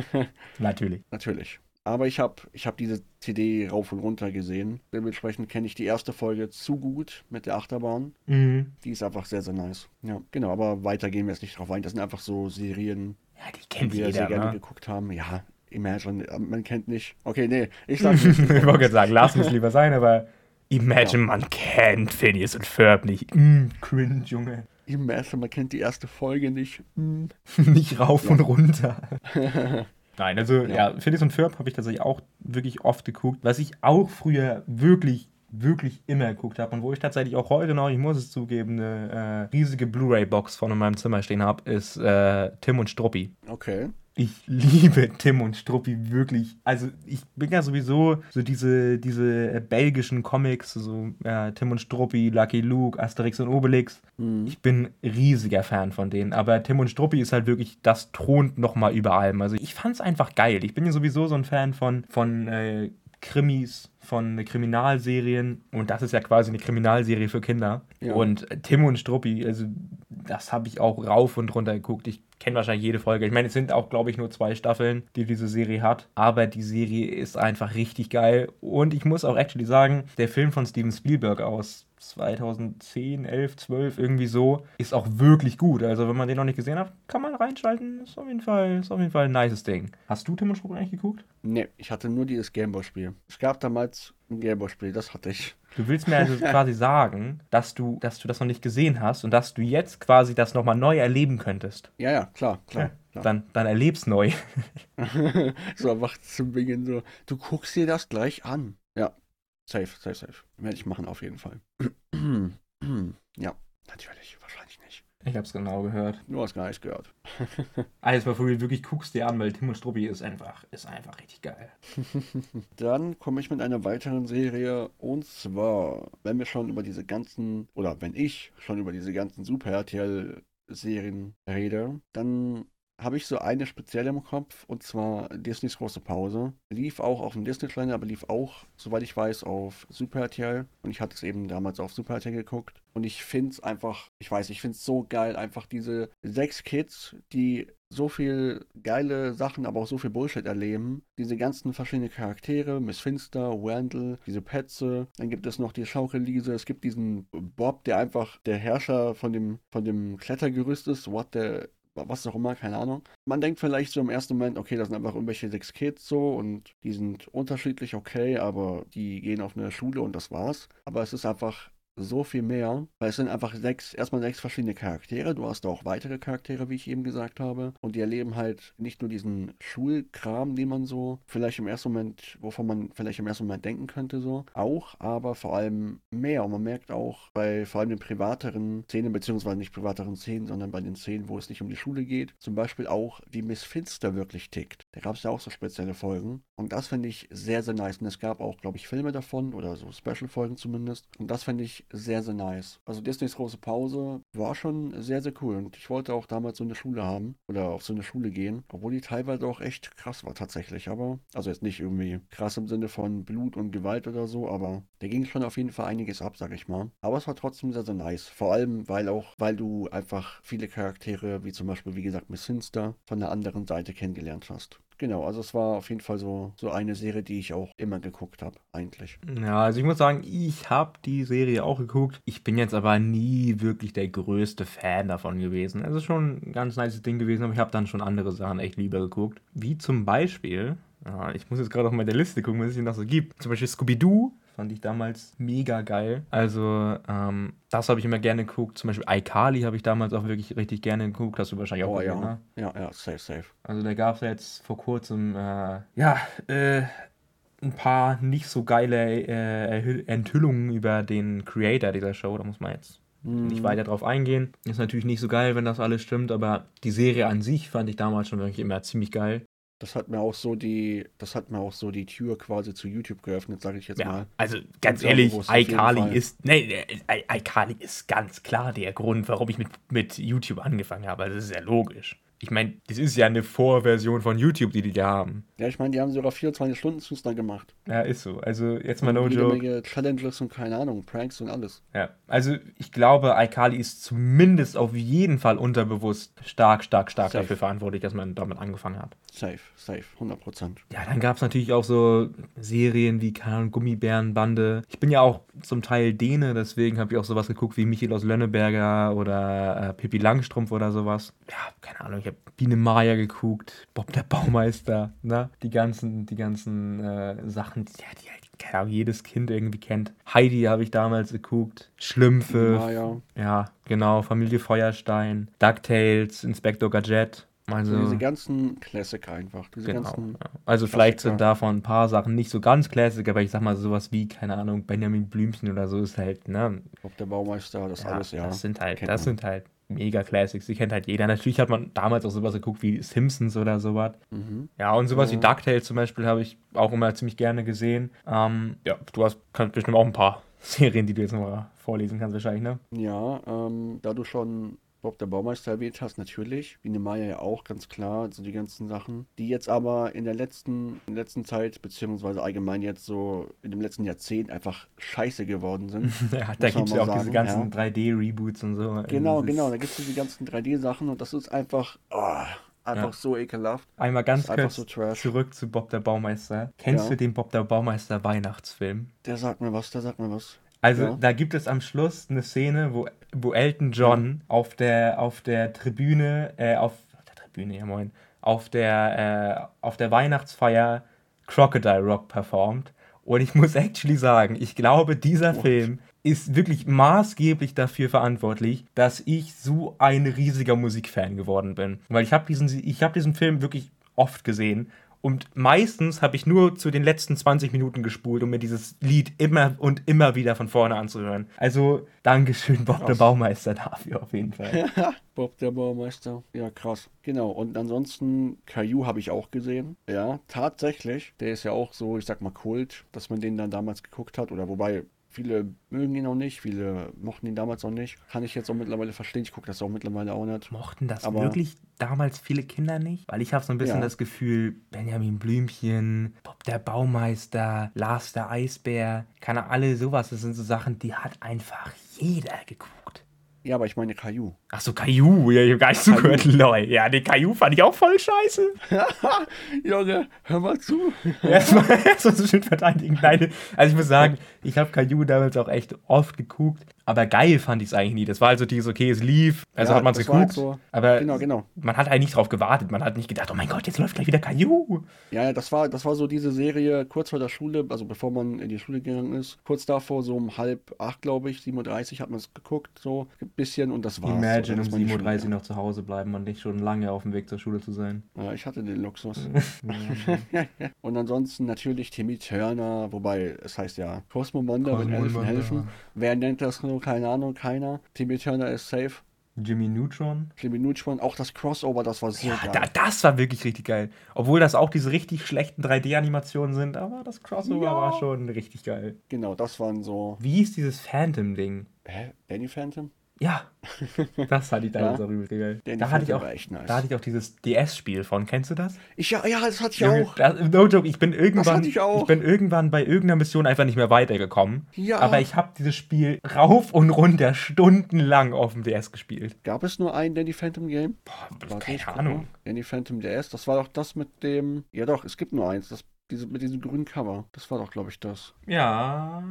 Natürlich. natürlich. Aber ich habe ich hab diese CD rauf und runter gesehen. Dementsprechend kenne ich die erste Folge zu gut mit der Achterbahn. Mhm. Die ist einfach sehr, sehr nice. Ja, genau, aber weiter gehen wir jetzt nicht drauf ein. Das sind einfach so Serien, Ja, die die kennt wir sehr jeder, gerne ne? geguckt haben. Ja, Imagine, äh, man kennt nicht. Okay, nee, ich sag nicht. ich wollte gerade sagen, lass uns lieber sein, aber Imagine, Ja. man kennt Phineas und Ferb nicht. Mm, cringe, Junge. Imagine, man kennt die erste Folge nicht. Hm. nicht rauf und runter. Nein, also ja, Ja. Phineas und Ferb habe ich tatsächlich auch wirklich oft geguckt. Was ich auch früher wirklich, wirklich immer geguckt habe und wo ich tatsächlich auch heute noch, ich muss es zugeben, eine äh, riesige Blu-ray-Box von in meinem Zimmer stehen habe, ist äh, Tim und Struppi. Okay. Ich liebe Tim und Struppi wirklich. Also ich bin ja sowieso so diese, diese äh, belgischen Comics, so äh, Tim und Struppi, Lucky Luke, Asterix und Obelix. Hm. Ich bin riesiger Fan von denen, aber Tim und Struppi ist halt wirklich, das thront nochmal über allem. Also ich fand's einfach geil. Ich bin ja sowieso so ein Fan von, von äh, Krimis, von Kriminalserien und das ist ja quasi eine Kriminalserie für Kinder. Ja. Und äh, Tim und Struppi, also das habe ich auch rauf und runter geguckt. Ich kenne wahrscheinlich jede Folge. Ich meine, es sind auch, glaube ich, nur zwei Staffeln, die diese Serie hat. Aber die Serie ist einfach richtig geil. Und ich muss auch actually sagen, der Film von Steven Spielberg aus 2010, 11, 12, irgendwie so, ist auch wirklich gut. Also, wenn man den noch nicht gesehen hat, kann man reinschalten. Ist auf jeden Fall, ist auf jeden Fall ein nices Ding. Hast du Tim und Struppi eigentlich geguckt? Nee, ich hatte nur dieses Gameboy-Spiel. Es gab damals ein Gameboy-Spiel, das hatte ich. Du willst mir also quasi sagen, dass du, dass du das noch nicht gesehen hast und dass du jetzt quasi das nochmal neu erleben könntest. Ja, ja, klar, klar. klar. Dann, dann erlebst neu. so einfach zu Beginn so, du guckst dir das gleich an. Safe, safe, safe. Werde ich machen auf jeden Fall. ja, natürlich, wahrscheinlich nicht. Ich hab's genau gehört. Du hast gar nichts gehört. Alles mal du wirklich guckst dir an, weil Tim und Struppi ist einfach, ist einfach richtig geil. Dann komme ich mit einer weiteren Serie und zwar, wenn wir schon über diese ganzen, oder wenn ich schon über diese ganzen Super RTL-Serien rede, dann habe ich so eine spezielle im Kopf und zwar Disneys große Pause. Lief auch auf dem Disney Channel, aber lief auch, soweit ich weiß, auf Super RTL und ich hatte es eben damals auf Super RTL geguckt. Und ich finde es einfach, ich weiß, ich finde es so geil, einfach diese sechs Kids, die so viel geile Sachen, aber auch so viel Bullshit erleben. Diese ganzen verschiedenen Charaktere, Miss Finster, Randall, diese Petze, dann gibt es noch die Schaukelliese, es gibt diesen Bob, der einfach der Herrscher von dem, von dem Klettergerüst ist, what der was auch immer, keine Ahnung. Man denkt vielleicht so im ersten Moment, okay, das sind einfach irgendwelche sechs Kids so und die sind unterschiedlich okay, aber die gehen auf eine Schule und das war's. Aber es ist einfach so viel mehr, weil es sind einfach sechs, erstmal sechs verschiedene Charaktere. Du hast auch weitere Charaktere, wie ich eben gesagt habe. Und die erleben halt nicht nur diesen Schulkram, den man so vielleicht im ersten Moment, wovon man vielleicht im ersten Moment denken könnte, so. Auch, aber vor allem mehr. Und man merkt auch bei vor allem den privateren Szenen, beziehungsweise nicht privateren Szenen, sondern bei den Szenen, wo es nicht um die Schule geht, zum Beispiel auch, wie Miss Finster wirklich tickt. Da gab es ja auch so spezielle Folgen. Und das finde ich sehr, sehr nice. Und es gab auch, glaube ich, Filme davon oder so Special-Folgen zumindest. Und das finde ich sehr, sehr nice. Also Disneys große Pause war schon sehr, sehr cool. Und ich wollte auch damals so eine Schule haben oder auf so eine Schule gehen, obwohl die teilweise auch echt krass war tatsächlich. Aber, also jetzt nicht irgendwie krass im Sinne von Blut und Gewalt oder so, aber da ging schon auf jeden Fall einiges ab, sag ich mal. Aber es war trotzdem sehr, sehr nice. Vor allem, weil auch, weil du einfach viele Charaktere, wie zum Beispiel, wie gesagt, Miss Finster, von der anderen Seite kennengelernt hast. Genau, also es war auf jeden Fall so, so eine Serie, die ich auch immer geguckt habe, eigentlich. Ja, also ich muss sagen, ich habe die Serie auch geguckt. Ich bin jetzt aber nie wirklich der größte Fan davon gewesen. Es ist schon ein ganz nice Ding gewesen, aber ich habe dann schon andere Sachen echt lieber geguckt. Wie zum Beispiel, ja, ich muss jetzt gerade auf meine Liste gucken, was es hier noch so gibt. Zum Beispiel Scooby-Doo fand ich damals mega geil. Also, ähm, das habe ich immer gerne geguckt. Zum Beispiel iCarly habe ich damals auch wirklich richtig gerne geguckt. Hast du wahrscheinlich auch Oh gesehen, ja, ne? ja, ja, safe, safe. Also da gab es jetzt vor kurzem, äh, ja, äh, ein paar nicht so geile äh, Enthüllungen über den Creator dieser Show. Da muss man jetzt nicht weiter drauf eingehen. Ist natürlich nicht so geil, wenn das alles stimmt, aber die Serie an sich fand ich damals schon wirklich immer ziemlich geil. Das hat mir auch so die, das hat mir auch so die Tür quasi zu YouTube geöffnet, sage ich jetzt Ja, mal. also ganz Ja, ehrlich, iCarly ist, nee, iCarly ist ganz klar der Grund, warum ich mit, mit YouTube angefangen habe. Also das ist ja logisch. Ich meine, das ist ja eine Vorversion von YouTube, die die da haben. Ja, ich meine, die haben sogar 24 Stunden Zustand gemacht. Ja, ist so. Also jetzt mal no joke. Menge Challenges und keine Ahnung, Pranks und alles. Ja, also ich glaube, iCarly ist zumindest auf jeden Fall unterbewusst stark, stark, stark Safe. dafür verantwortlich, dass man damit angefangen hat. Safe, safe, 100 Prozent. Ja, dann gab es natürlich auch so Serien wie keine Ahnung, Gummibärenbande. Ich bin ja auch zum Teil Däne, deswegen habe ich auch sowas geguckt wie Michael aus Lönneberger oder äh, Pippi Langstrumpf oder sowas. Ja, keine Ahnung, ich habe Biene Maya geguckt, Bob der Baumeister, ne? Die ganzen, die ganzen äh, Sachen, die, die halt, keine Ahnung, jedes Kind irgendwie kennt. Heidi habe ich damals geguckt, Schlümpfe, Maya. ja, genau, Familie Feuerstein, DuckTales, Inspector Gadget. Also, So diese ganzen Klassiker einfach. Genau. Also vielleicht sind Klassiker. davon ein paar Sachen nicht so ganz Classic, aber ich sag mal sowas wie, keine Ahnung, Benjamin Blümchen oder so ist halt, ne? Bob der Baumeister, das Ja, alles, ja. Das sind halt, kennt das man. sind halt mega Classics, die kennt halt jeder. Natürlich hat man damals auch sowas geguckt wie Simpsons oder sowas. Mhm. Ja, und sowas wie Ja. DuckTales zum Beispiel habe ich auch immer ziemlich gerne gesehen. Ähm, ja, du hast kannst bestimmt auch ein paar Serien, die du jetzt noch vorlesen kannst wahrscheinlich, ne? Ja, ähm, da du schon Bob der Baumeister erwähnt hast, natürlich. Biene Maya ja auch, ganz klar. Also die ganzen Sachen. Die jetzt aber in der letzten, in der letzten Zeit, beziehungsweise allgemein jetzt so in dem letzten Jahrzehnt einfach scheiße geworden sind. Ja, da gibt es ja auch diese sagen, ganzen ja. 3D-Reboots und so. Genau, ist genau. Da gibt es diese ganzen 3D-Sachen und das ist einfach, oh, einfach Ja. so ekelhaft. Einmal ganz kurz so zurück zu Bob der Baumeister. Kennst Ja. du den Bob der Baumeister Weihnachtsfilm? Der sagt mir was, der sagt mir was. Also Ja. da gibt es am Schluss eine Szene, wo, wo Elton John auf der auf der Tribüne, äh, auf, auf der Tribüne, ja moin, auf der äh, auf der Weihnachtsfeier Crocodile Rock performt. Und ich muss actually sagen, ich glaube, dieser What? Film ist wirklich maßgeblich dafür verantwortlich, dass ich so ein riesiger Musikfan geworden bin. Weil ich habe diesen, ich habe diesen Film wirklich oft gesehen und meistens habe ich nur zu den letzten 20 Minuten gespult, um mir dieses Lied immer und immer wieder von vorne anzuhören. Also, Dankeschön, Bob der Krass. Baumeister dafür auf jeden Fall. Bob der Baumeister. Ja, krass. Genau. Und ansonsten, Caillou habe ich auch gesehen. Ja, tatsächlich. Der ist ja auch so, ich sag mal, Kult, dass man den dann damals geguckt hat. Oder wobei, viele mögen ihn auch nicht, viele mochten ihn damals auch nicht. Kann ich jetzt auch mittlerweile verstehen. Ich gucke das auch mittlerweile auch nicht. Mochten das Aber- wirklich damals viele Kinder nicht? Weil ich habe so ein bisschen Ja. das Gefühl, Benjamin Blümchen, Bob der Baumeister, Lars der Eisbär, keine alle sowas. Das sind so Sachen, die hat einfach jeder geguckt. Ja, aber ich meine Caillou. Ach so, Caillou, ja, ich hab gar nicht zugehört, lol. Ja, den Caillou fand ich auch voll scheiße. Junge, hör mal zu. Erstmal erst so schön verteidigen. Nein, also ich muss sagen, ich habe Caillou damals auch echt oft geguckt, aber geil fand ich es eigentlich nie. Das war also dieses, okay, es lief, also Ja, hat man es war halt geguckt, so- aber Genau, genau. man hat eigentlich nicht drauf gewartet. Man hat nicht gedacht, oh mein Gott, jetzt läuft gleich wieder Caillou. Ja, das war, das war so diese Serie kurz vor der Schule, also bevor man in die Schule gegangen ist. Kurz davor, so um halb acht, glaube ich, 37 hat man es geguckt, so ein bisschen und das war's. Imagine dann um ist man in die Schule 7.30 Uhr noch zu Hause bleiben und nicht schon lange auf dem Weg zur Schule zu sein. Ja, ich hatte den Luxus. und ansonsten natürlich Timmy Turner, wobei es heißt ja Cosmo Wonder, wenn Cosmo Elfen Wonder. helfen. Wer nennt das nur? Keine Ahnung, keiner. Timmy Turner ist safe. Jimmy Neutron. Jimmy Neutron, auch das Crossover, das war so Ja, geil. da, das war wirklich richtig geil. Obwohl das auch diese richtig schlechten 3D-Animationen sind, aber das Crossover Ja. war schon richtig geil. Genau, das waren so. Wie ist dieses Phantom-Ding? Hä? Danny Phantom? Ja, das fand ich damals Ja. Da hatte, ich auch, war echt nice. da hatte ich auch dieses DS-Spiel von. Kennst du das? Ich, ja, ja, das hatte ich Junge, auch. Das, no joke, ich bin irgendwann, ich auch. bin irgendwann bei irgendeiner Mission einfach nicht mehr weitergekommen. Ja. Aber ich habe dieses Spiel rauf und runter stundenlang auf dem DS gespielt. Gab es nur ein Danny Phantom Game? Boah, Warte, keine ich Ahnung. Danny Phantom DS, das war doch das mit dem. Ja, doch, es gibt nur eins. Das, diese, mit diesem grünen Cover. Das war doch, glaube ich, das. Ja.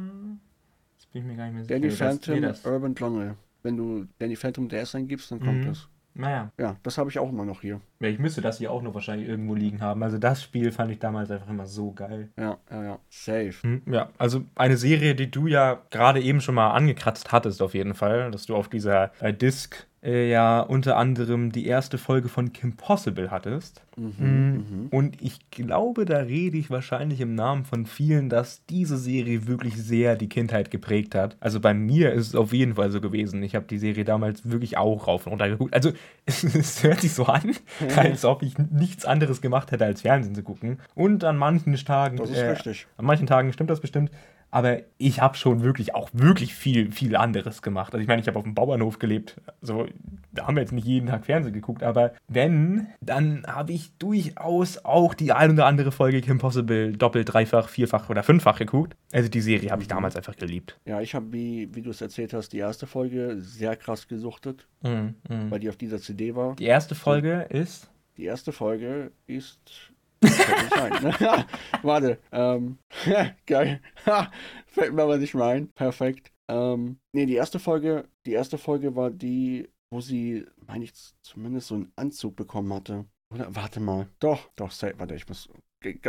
Jetzt bin ich mir gar nicht mehr sicher. Danny Das- Phantom nee, das- Urban Jungle. Wenn du Danny Phantom DS eingibst, dann kommt Mhm. das. Naja. Ja, das habe ich auch immer noch hier. Ja, ich müsste das hier auch noch wahrscheinlich irgendwo liegen haben. Also das Spiel fand ich damals einfach immer so geil. Ja, ja, ja. Safe. Hm, Ja, also eine Serie, die du ja gerade eben schon mal angekratzt hattest auf jeden Fall, dass du auf dieser äh, Disc äh, ja unter anderem die erste Folge von Kim Possible hattest. Mhm, Hm, mhm. Und ich glaube, da rede ich wahrscheinlich im Namen von vielen, dass diese Serie wirklich sehr die Kindheit geprägt hat. Also bei mir ist es auf jeden Fall so gewesen. Ich habe die Serie damals wirklich auch rauf und runter geguckt. Also es hört sich so an, als ob ich nichts anderes gemacht hätte, als Fernsehen zu gucken. Und an manchen Tagen, Das ist äh, richtig. an manchen Tagen stimmt das bestimmt. Aber ich habe schon wirklich auch wirklich viel, viel anderes gemacht. Also ich meine, ich habe auf dem Bauernhof gelebt. Also da haben wir jetzt nicht jeden Tag Fernsehen geguckt. Aber wenn, dann habe ich durchaus auch die ein oder andere Folge Kim Possible doppelt, dreifach, vierfach oder fünffach geguckt. Also die Serie habe ich damals einfach geliebt. Ja, ich habe, wie, wie du es erzählt hast, die erste Folge sehr krass gesuchtet, Mhm, mhm. weil die auf dieser CD war. Die erste Folge ist. Die erste Folge ist. Ne? Warte. Ähm, geil. Fällt mir aber nicht mehr ein. Perfekt. Ähm, nee, die erste Folge, die erste Folge war die, wo sie, meine ich, zumindest so einen Anzug bekommen hatte. Oder? Warte mal. Doch, doch, say, warte, ich muss.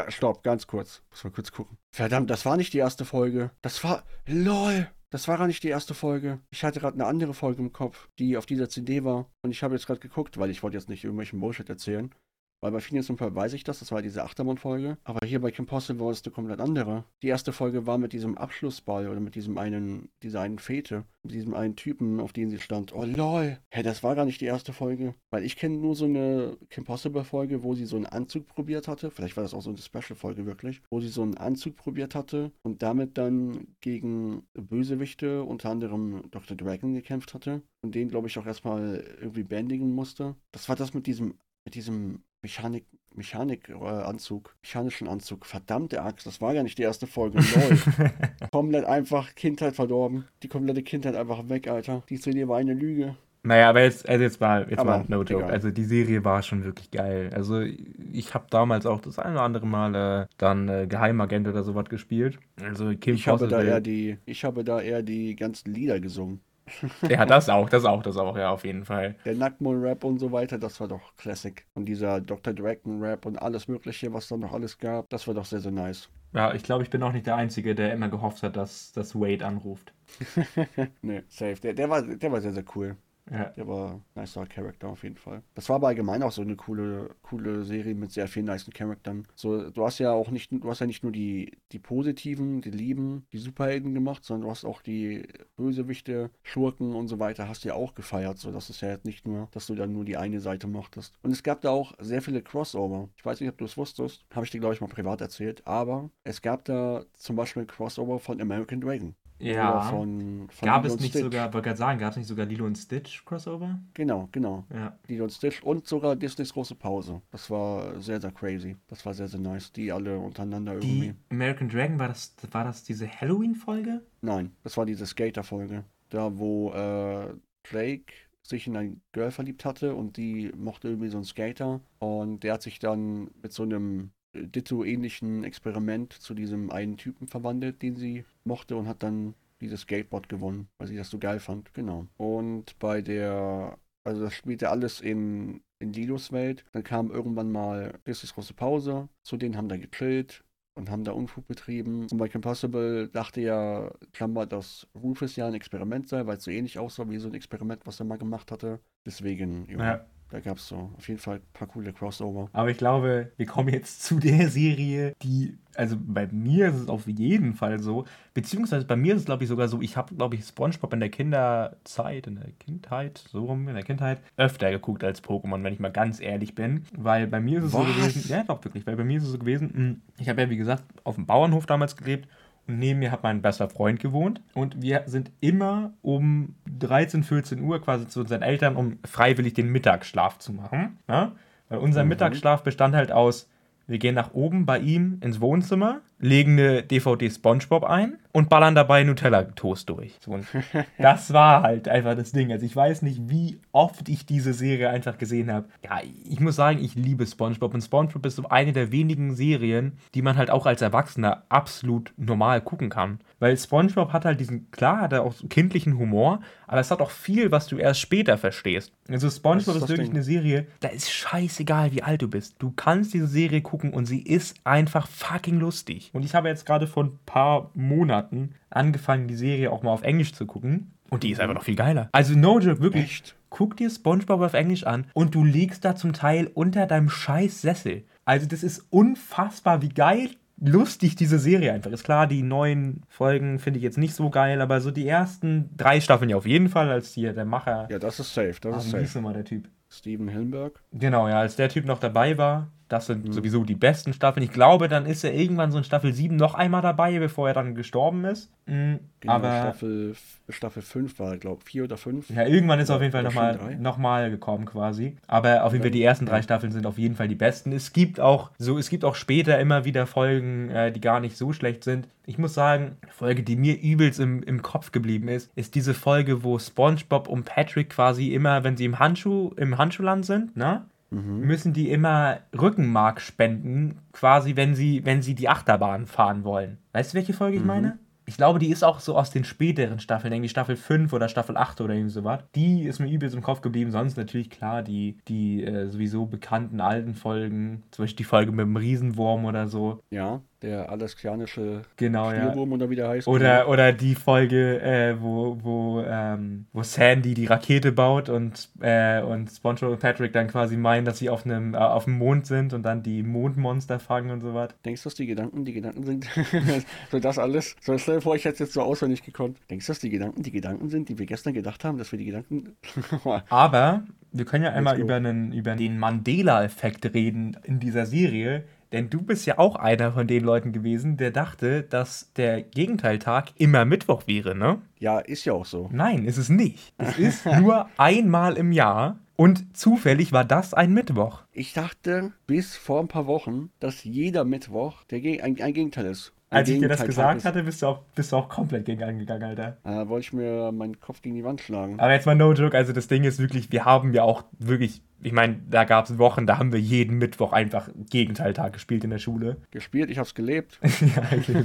Stopp, ganz kurz. Muss mal kurz gucken. Verdammt, das war nicht die erste Folge. Das war. LOL! Das war gar nicht die erste Folge. Ich hatte gerade eine andere Folge im Kopf, die auf dieser CD war. Und ich habe jetzt gerade geguckt, weil ich wollte jetzt nicht irgendwelchen Bullshit erzählen. Weil bei und Ferb weiß ich das, das war diese Achtermann-Folge. Aber hier bei Kim Possible war es eine komplett andere. Die erste Folge war mit diesem Abschlussball oder mit diesem einen, dieser einen Fete. Mit diesem einen Typen, auf den sie stand. Oh lol. Hä, das war gar nicht die erste Folge. Weil ich kenne nur so eine Kim Possible-Folge, wo sie so einen Anzug probiert hatte. Vielleicht war das auch so eine Special-Folge wirklich. Wo sie so einen Anzug probiert hatte und damit dann gegen Bösewichte, unter anderem Dr. Dragon, gekämpft hatte. Und den, glaube ich, auch erstmal irgendwie bändigen musste. Das war das mit diesem mit diesem Mechanik, Mechanik-Anzug, mechanischen Anzug. Verdammte Axt, das war gar nicht die erste Folge. Komplett einfach Kindheit verdorben. Die komplette Kindheit einfach weg, Alter. Die CD war eine Lüge. Naja, aber jetzt, also jetzt mal, jetzt Aber mal no joke. egal. Also die Serie war schon wirklich geil. Also ich habe damals auch das ein oder andere Mal äh, dann äh, Geheimagent oder sowas gespielt. Also Kim Ich habe da Possible- eher die, ich habe da eher die ganzen Lieder gesungen. Ja, das auch, das auch, das auch, ja, auf jeden Fall. Der Nackmon-Rap und so weiter, das war doch Classic. Und dieser Dr. Dragon-Rap und alles Mögliche, was da noch alles gab, das war doch sehr, sehr nice. Ja, ich glaube, ich bin auch nicht der Einzige, der immer gehofft hat, dass, dass Wade anruft. ne, safe. Der, der, war, der war sehr, sehr cool. Ja. Der war ein nicer Charakter auf jeden Fall. Das war aber allgemein auch so eine coole, coole Serie mit sehr vielen nicen Charakteren. So, du hast ja auch nicht, du hast ja nicht nur die, die positiven, die lieben, die Superhelden gemacht, sondern du hast auch die Bösewichte, Schurken und so weiter, hast du ja auch gefeiert. So, das ist ja jetzt nicht nur, dass du dann nur die eine Seite mochtest. Und es gab da auch sehr viele Crossover. Ich weiß nicht, ob du es wusstest. Habe ich dir, glaube ich, mal privat erzählt. Aber es gab da zum Beispiel ein Crossover von American Dragon. Ja. von, von Gab Lilo es nicht Stitch. sogar, wollte gerade sagen, gab es nicht sogar Lilo und Stitch Crossover? Genau, genau. Ja. Lilo und Stitch und sogar Disneys große Pause. Das war sehr, sehr crazy. Das war sehr, sehr nice. Die alle untereinander irgendwie. Die American Dragon, war das, war das diese Halloween-Folge? Nein, das war diese Skater-Folge. Da, wo äh, Drake sich in ein Girl verliebt hatte und die mochte irgendwie so einen Skater. Und der hat sich dann mit so einem Ditto-ähnlichen Experiment zu diesem einen Typen verwandelt, den sie mochte und hat dann dieses Skateboard gewonnen, weil sie das so geil fand. Genau. Und bei der, also das spielte alles in, in Lilos Welt. Dann kam irgendwann mal Disneys große Pause. Zu denen haben da gechillt und haben da Unfug betrieben. Und bei Impossible dachte ja Klammer, dass Rufus ja ein Experiment sei, weil es so ähnlich aussah wie so ein Experiment, was er mal gemacht hatte. Deswegen, ja. ja. Da gab es so auf jeden Fall ein paar coole Crossover. Aber ich glaube, wir kommen jetzt zu der Serie, die, also bei mir ist es auf jeden Fall so, beziehungsweise bei mir ist es, glaube ich, sogar so, ich habe, glaube ich, Spongebob in der Kinderzeit, in der Kindheit, so rum, in der Kindheit, öfter geguckt als Pokémon, wenn ich mal ganz ehrlich bin. Weil bei mir ist es Was? so gewesen, ja, doch wirklich, weil bei mir ist es so gewesen, hm, ich habe ja, wie gesagt, auf dem Bauernhof damals gelebt neben mir hat mein bester Freund gewohnt. Und wir sind immer um 13, 14 Uhr quasi zu unseren Eltern, um freiwillig den Mittagsschlaf zu machen. Ja? Weil unser mhm. Mittagsschlaf bestand halt aus, wir gehen nach oben bei ihm ins Wohnzimmer, legen eine DVD SpongeBob ein und ballern dabei Nutella-Toast durch. So, das war halt einfach das Ding. Also ich weiß nicht, wie oft ich diese Serie einfach gesehen habe. Ja, ich muss sagen, ich liebe SpongeBob und SpongeBob ist so eine der wenigen Serien, die man halt auch als Erwachsener absolut normal gucken kann. Weil SpongeBob hat halt diesen, klar, hat er auch kindlichen Humor, aber es hat auch viel, was du erst später verstehst. Also SpongeBob ist, ist wirklich Ding? eine Serie, da ist scheißegal, wie alt du bist. Du kannst diese Serie gucken und sie ist einfach fucking lustig. Und ich habe jetzt gerade vor ein paar Monaten angefangen, die Serie auch mal auf Englisch zu gucken. Und die ist einfach noch viel geiler. Also no joke, wirklich. Echt? Guck dir SpongeBob auf Englisch an und du liegst da zum Teil unter deinem scheiß Sessel. Also das ist unfassbar, wie geil lustig diese Serie einfach ist. Klar, die neuen Folgen finde ich jetzt nicht so geil, aber so die ersten drei Staffeln ja auf jeden Fall, als hier der Macher. Ja, das ist safe, das ah, ist safe. Wie hieß nochmal der Typ? Steven Hillenberg. Genau, ja, als der Typ noch dabei war, das sind mhm. sowieso die besten Staffeln. Ich glaube, dann ist er irgendwann so in Staffel 7 noch einmal dabei, bevor er dann gestorben ist. Mhm. Genau, aber Staffel, Staffel 5 war, glaube ich, 4 oder 5. Ja, irgendwann ist er auf jeden Fall nochmal noch mal gekommen quasi. Aber auf jeden Fall die ersten drei Staffeln sind auf jeden Fall die besten. Es gibt auch so, es gibt auch später immer wieder Folgen, äh, die gar nicht so schlecht sind. Ich muss sagen, eine Folge, die mir übelst im, im Kopf geblieben ist, ist diese Folge, wo SpongeBob und Patrick quasi immer, wenn sie im Handschuh, im Handschuhland sind, ne? Mhm. müssen die immer Rückenmark spenden, quasi, wenn sie, wenn sie die Achterbahn fahren wollen. Weißt du, welche Folge ich mhm. meine? Ich glaube, die ist auch so aus den späteren Staffeln, irgendwie Staffel 5 oder Staffel 8 oder irgendwie sowas. Die ist mir übelst im Kopf geblieben. Sonst natürlich klar die, die äh, sowieso bekannten alten Folgen. Zum Beispiel die Folge mit dem Riesenwurm oder so. Ja der alaskianische genau, Spielwurm ja. oder wie der heißt. Oder, genau. oder die Folge, äh, wo, wo, ähm, wo Sandy die Rakete baut und, äh, und SpongeBob und Patrick dann quasi meinen, dass sie auf, einem, äh, auf dem Mond sind und dann die Mondmonster fangen und so was. Denkst du, dass die Gedanken die Gedanken sind? so das alles? So stell dir vor, ich hätte es jetzt so auswendig gekonnt. Denkst du, dass die Gedanken die Gedanken sind, die wir gestern gedacht haben, dass wir die Gedanken... Aber wir können ja einmal über, einen, über den Mandela-Effekt reden in dieser Serie denn du bist ja auch einer von den Leuten gewesen, der dachte, dass der Gegenteiltag immer Mittwoch wäre, ne? Ja, ist ja auch so. Nein, ist es nicht. Es ist nur einmal im Jahr und zufällig war das ein Mittwoch. Ich dachte bis vor ein paar Wochen, dass jeder Mittwoch der Geg ein, ein Gegenteil ist. Als ich dir das gesagt hatte, bist du, auch, bist du auch komplett gegen angegangen, Alter. Da wollte ich mir meinen Kopf gegen die Wand schlagen. Aber jetzt mal no joke, also das Ding ist wirklich, wir haben ja auch wirklich, ich meine, da gab es Wochen, da haben wir jeden Mittwoch einfach Gegenteiltag gespielt in der Schule. Gespielt, ich hab's gelebt. ja,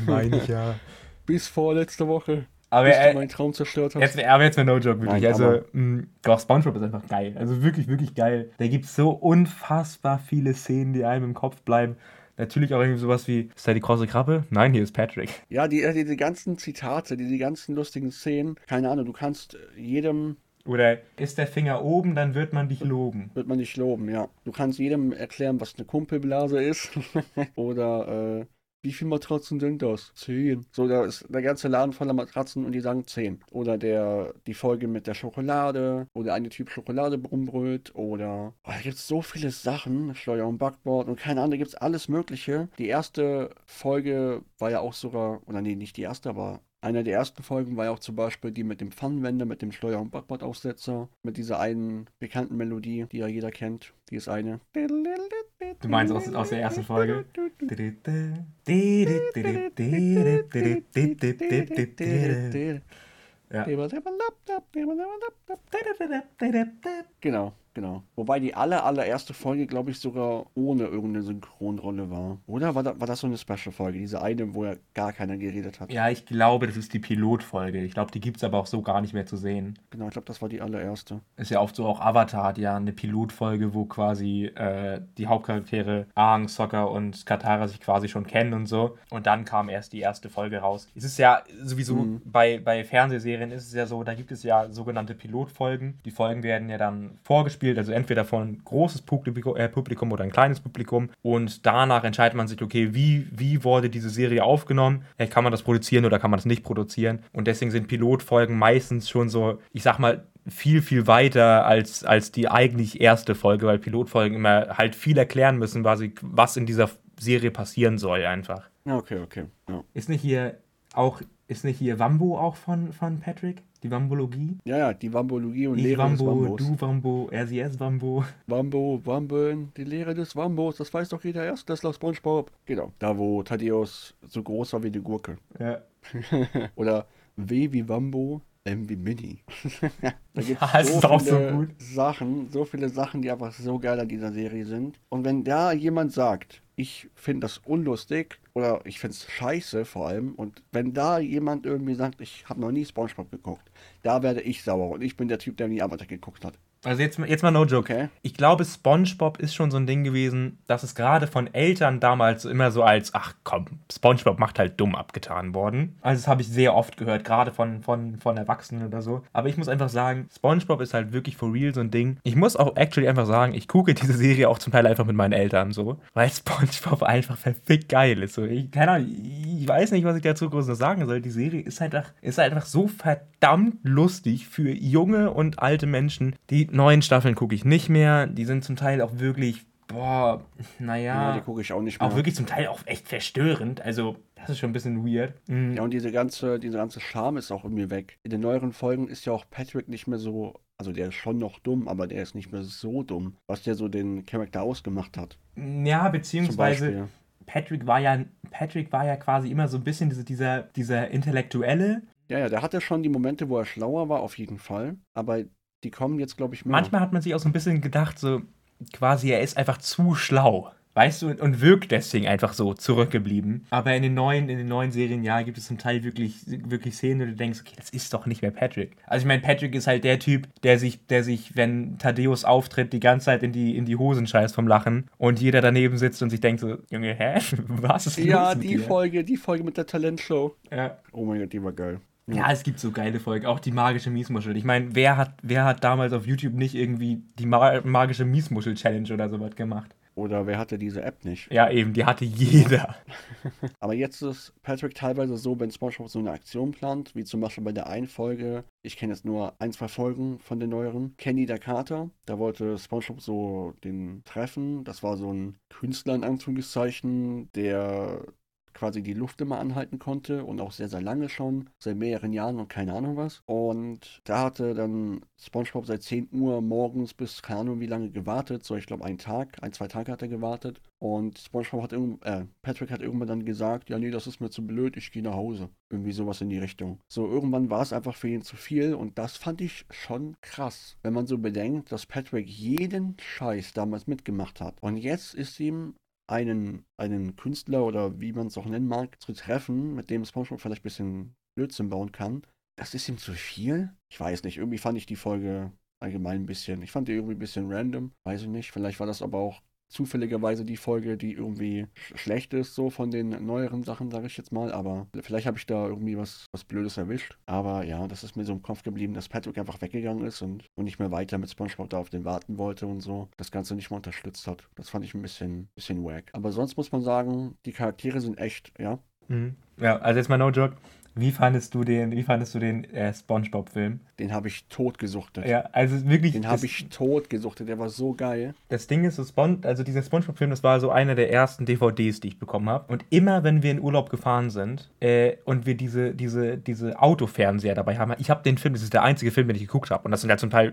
meine ich ja. Bis vor letzte Woche. Aber bis äh, du meinen Traum zerstört hast. Jetzt, aber jetzt mal no joke, wirklich. Nein, also, mh, doch, Spongebob ist einfach geil. Also wirklich, wirklich geil. Da gibt es so unfassbar viele Szenen, die einem im Kopf bleiben. Natürlich auch irgendwie sowas wie, ist da die große Krabbe? Nein, hier ist Patrick. Ja, die, äh, die, ganzen Zitate, die, die ganzen lustigen Szenen, keine Ahnung, du kannst jedem oder ist der Finger oben, dann wird man dich loben. Wird man dich loben, ja. Du kannst jedem erklären, was eine Kumpelblase ist. Oder äh, wie viele Matratzen sind das? Zehn. So, da ist der ganze Laden voller Matratzen und die sagen zehn. Oder der, die Folge mit der Schokolade. Oder eine Typ Schokolade brumbrüllt. Oder, oh, da gibt es so viele Sachen. Steuer und Backboard und keine Ahnung, da gibt es alles Mögliche. Die erste Folge war ja auch sogar, oder nee, nicht die erste, aber einer der ersten Folgen war ja auch zum Beispiel die mit dem Pfannenwender, mit dem Steuer- und Backbordaufsetzer, mit dieser einen bekannten Melodie, die ja jeder kennt. Die ist eine. Du meinst aus, aus der ersten Folge? Ja. Genau. Genau. Wobei die aller, allererste Folge, glaube ich, sogar ohne irgendeine Synchronrolle war. Oder war, da, war das so eine Special-Folge? Diese eine, wo ja gar keiner geredet hat. Ja, ich glaube, das ist die Pilotfolge. Ich glaube, die gibt es aber auch so gar nicht mehr zu sehen. Genau, ich glaube, das war die allererste. Ist ja oft so, auch Avatar hat ja eine Pilotfolge, wo quasi äh, die Hauptcharaktere Aang, Sokka und Katara sich quasi schon kennen und so. Und dann kam erst die erste Folge raus. Es ist ja sowieso mhm. bei, bei Fernsehserien ist es ja so, da gibt es ja sogenannte Pilotfolgen. Die Folgen werden ja dann vorgespielt gespielt, also entweder von ein großes Publikum, äh, Publikum oder ein kleines Publikum. Und danach entscheidet man sich, okay, wie, wie wurde diese Serie aufgenommen? Ja, kann man das produzieren oder kann man das nicht produzieren? Und deswegen sind Pilotfolgen meistens schon so, ich sag mal, viel, viel weiter als, als die eigentlich erste Folge, weil Pilotfolgen immer halt viel erklären müssen, was, was in dieser Serie passieren soll, einfach. Okay, okay. Ja. Ist nicht hier auch, ist nicht hier Wambo auch von, von Patrick? Die Wambologie? Ja, ja, die Wambologie und ich Lehre Wambo, des Wambos. Du Wambo, RCS Wambo. Wambo, Wambeln, die Lehre des Wambos, das weiß doch jeder erst, das ist Spongebob. Genau, da wo Thaddeus so groß war wie die Gurke. Ja. Oder W wie Wambo, M wie Mini. da gibt ja, so viele so Sachen, so viele Sachen, die einfach so geil an dieser Serie sind. Und wenn da jemand sagt, ich finde das unlustig oder ich finde es scheiße vor allem. Und wenn da jemand irgendwie sagt, ich habe noch nie Spongebob geguckt, da werde ich sauer. Und ich bin der Typ, der nie Avatar geguckt hat. Also jetzt, jetzt mal no joke. Okay. Ich glaube, SpongeBob ist schon so ein Ding gewesen, dass es gerade von Eltern damals immer so als, ach komm, SpongeBob macht halt dumm abgetan worden. Also das habe ich sehr oft gehört, gerade von, von, von Erwachsenen oder so. Aber ich muss einfach sagen, SpongeBob ist halt wirklich for real so ein Ding. Ich muss auch actually einfach sagen, ich gucke diese Serie auch zum Teil einfach mit meinen Eltern so, weil SpongeBob einfach verfickt geil ist. So, ich, keine Ahnung, ich weiß nicht, was ich dazu groß noch sagen soll. Die Serie ist halt, ist halt einfach so verdammt lustig für junge und alte Menschen, die neuen Staffeln gucke ich nicht mehr. Die sind zum Teil auch wirklich, boah, naja. Ja, die gucke ich auch nicht mehr. Auch wirklich zum Teil auch echt verstörend. Also, das ist schon ein bisschen weird. Mhm. Ja, und diese ganze, diese ganze Charme ist auch irgendwie weg. In den neueren Folgen ist ja auch Patrick nicht mehr so. Also der ist schon noch dumm, aber der ist nicht mehr so dumm, was der so den Charakter ausgemacht hat. Ja, beziehungsweise Patrick war ja, Patrick war ja quasi immer so ein bisschen diese, dieser, dieser Intellektuelle. Ja, ja, der hatte schon die Momente, wo er schlauer war, auf jeden Fall. Aber die kommen jetzt, glaube ich, mehr. Manchmal hat man sich auch so ein bisschen gedacht, so quasi, er ist einfach zu schlau. Weißt du, und wirkt deswegen einfach so zurückgeblieben. Aber in den neuen, in den neuen Serien, ja, gibt es zum Teil wirklich, wirklich Szenen, wo du denkst, okay, das ist doch nicht mehr Patrick. Also ich meine, Patrick ist halt der Typ, der sich, der sich, wenn Thaddeus auftritt, die ganze Zeit in die, in die Hosen scheißt vom Lachen und jeder daneben sitzt und sich denkt so, Junge, hä? Was ist ja, los? Ja, die dir? Folge, die Folge mit der Talentshow. Ja. Oh mein Gott, die war geil. Ja, es gibt so geile Folgen. Auch die magische Miesmuschel. Ich meine, wer hat, wer hat damals auf YouTube nicht irgendwie die magische Miesmuschel-Challenge oder sowas gemacht? Oder wer hatte diese App nicht? Ja, eben, die hatte jeder. Aber jetzt ist Patrick teilweise so, wenn SpongeBob so eine Aktion plant, wie zum Beispiel bei der einen Folge, ich kenne jetzt nur ein, zwei Folgen von den neueren, Kenny der Kater, da wollte SpongeBob so den treffen. Das war so ein Künstler in Anführungszeichen, der quasi die Luft immer anhalten konnte und auch sehr, sehr lange schon, seit mehreren Jahren und keine Ahnung was. Und da hatte dann SpongeBob seit 10 Uhr morgens bis keine Ahnung wie lange gewartet, so ich glaube einen Tag, ein, zwei Tage hat er gewartet. Und SpongeBob hat irgend, äh, Patrick hat irgendwann dann gesagt, ja nee, das ist mir zu blöd, ich gehe nach Hause. Irgendwie sowas in die Richtung. So irgendwann war es einfach für ihn zu viel und das fand ich schon krass, wenn man so bedenkt, dass Patrick jeden Scheiß damals mitgemacht hat. Und jetzt ist ihm einen, einen Künstler oder wie man es auch nennen mag, zu treffen, mit dem SpongeBob vielleicht ein bisschen Blödsinn bauen kann, das ist ihm zu viel? Ich weiß nicht, irgendwie fand ich die Folge allgemein ein bisschen, ich fand die irgendwie ein bisschen random, weiß ich nicht, vielleicht war das aber auch zufälligerweise die Folge, die irgendwie schlecht ist, so von den neueren Sachen, sage ich jetzt mal. Aber vielleicht habe ich da irgendwie was, was Blödes erwischt. Aber ja, das ist mir so im Kopf geblieben, dass Patrick einfach weggegangen ist und, und nicht mehr weiter mit SpongeBob da auf den warten wollte und so. Das Ganze nicht mehr unterstützt hat. Das fand ich ein bisschen, bisschen wack. Aber sonst muss man sagen, die Charaktere sind echt, ja. Mhm. Ja, also jetzt mal no joke. Wie fandest du den, wie fandest du den äh, SpongeBob-Film? Den habe ich tot gesuchtet. Ja, also wirklich. Den habe ich tot gesuchtet, der war so geil. Das Ding ist, so Spon also dieser SpongeBob-Film, das war so einer der ersten DVDs, die ich bekommen habe. Und immer, wenn wir in Urlaub gefahren sind äh, und wir diese, diese, diese Autofernseher dabei haben, ich habe den Film, das ist der einzige Film, den ich geguckt habe. Und das sind ja zum Teil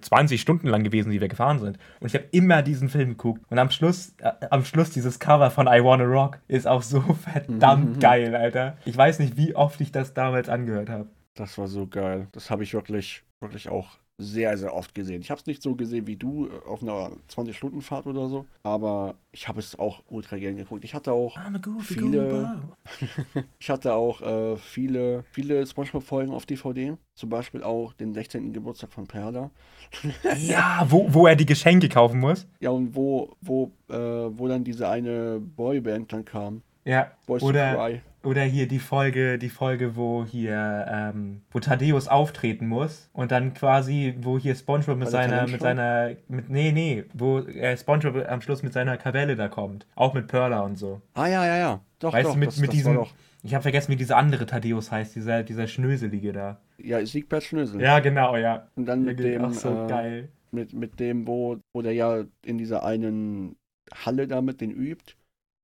20 Stunden lang gewesen, die wir gefahren sind. Und ich habe immer diesen Film geguckt. Und am Schluss, äh, am Schluss dieses Cover von I Wanna Rock ist auch so verdammt geil, Alter. Ich weiß nicht, wie oft oft ich das damals angehört habe. Das war so geil. Das habe ich wirklich, wirklich auch sehr, sehr oft gesehen. Ich habe es nicht so gesehen wie du äh, auf einer 20-Stunden-Fahrt oder so, aber ich habe es auch ultra gern geguckt. Ich hatte auch viele, ich hatte auch äh, viele, viele SpongeBob-Folgen auf DVD. Zum Beispiel auch den 16. Geburtstag von Perla. ja, wo, wo er die Geschenke kaufen muss. Ja, und wo, wo, äh, wo dann diese eine Boyband dann kam. Ja, Boys oder, oder hier die Folge, die Folge, wo hier, ähm, wo Thaddeus auftreten muss und dann quasi, wo hier SpongeBob mit seiner, mit seiner, mit, nee, nee, wo äh, SpongeBob am Schluss mit seiner Kavelle da kommt. Auch mit Perla und so. Ah, ja, ja, ja. Doch, weißt doch, du, mit, das, mit das diesem, ich habe vergessen, wie dieser andere Thaddeus heißt, dieser, dieser Schnöselige da. Ja, Siegbert Schnösel. Ja, genau, ja. Und dann mit dem, so äh, geil. Mit, mit dem, wo, wo der ja in dieser einen Halle damit den übt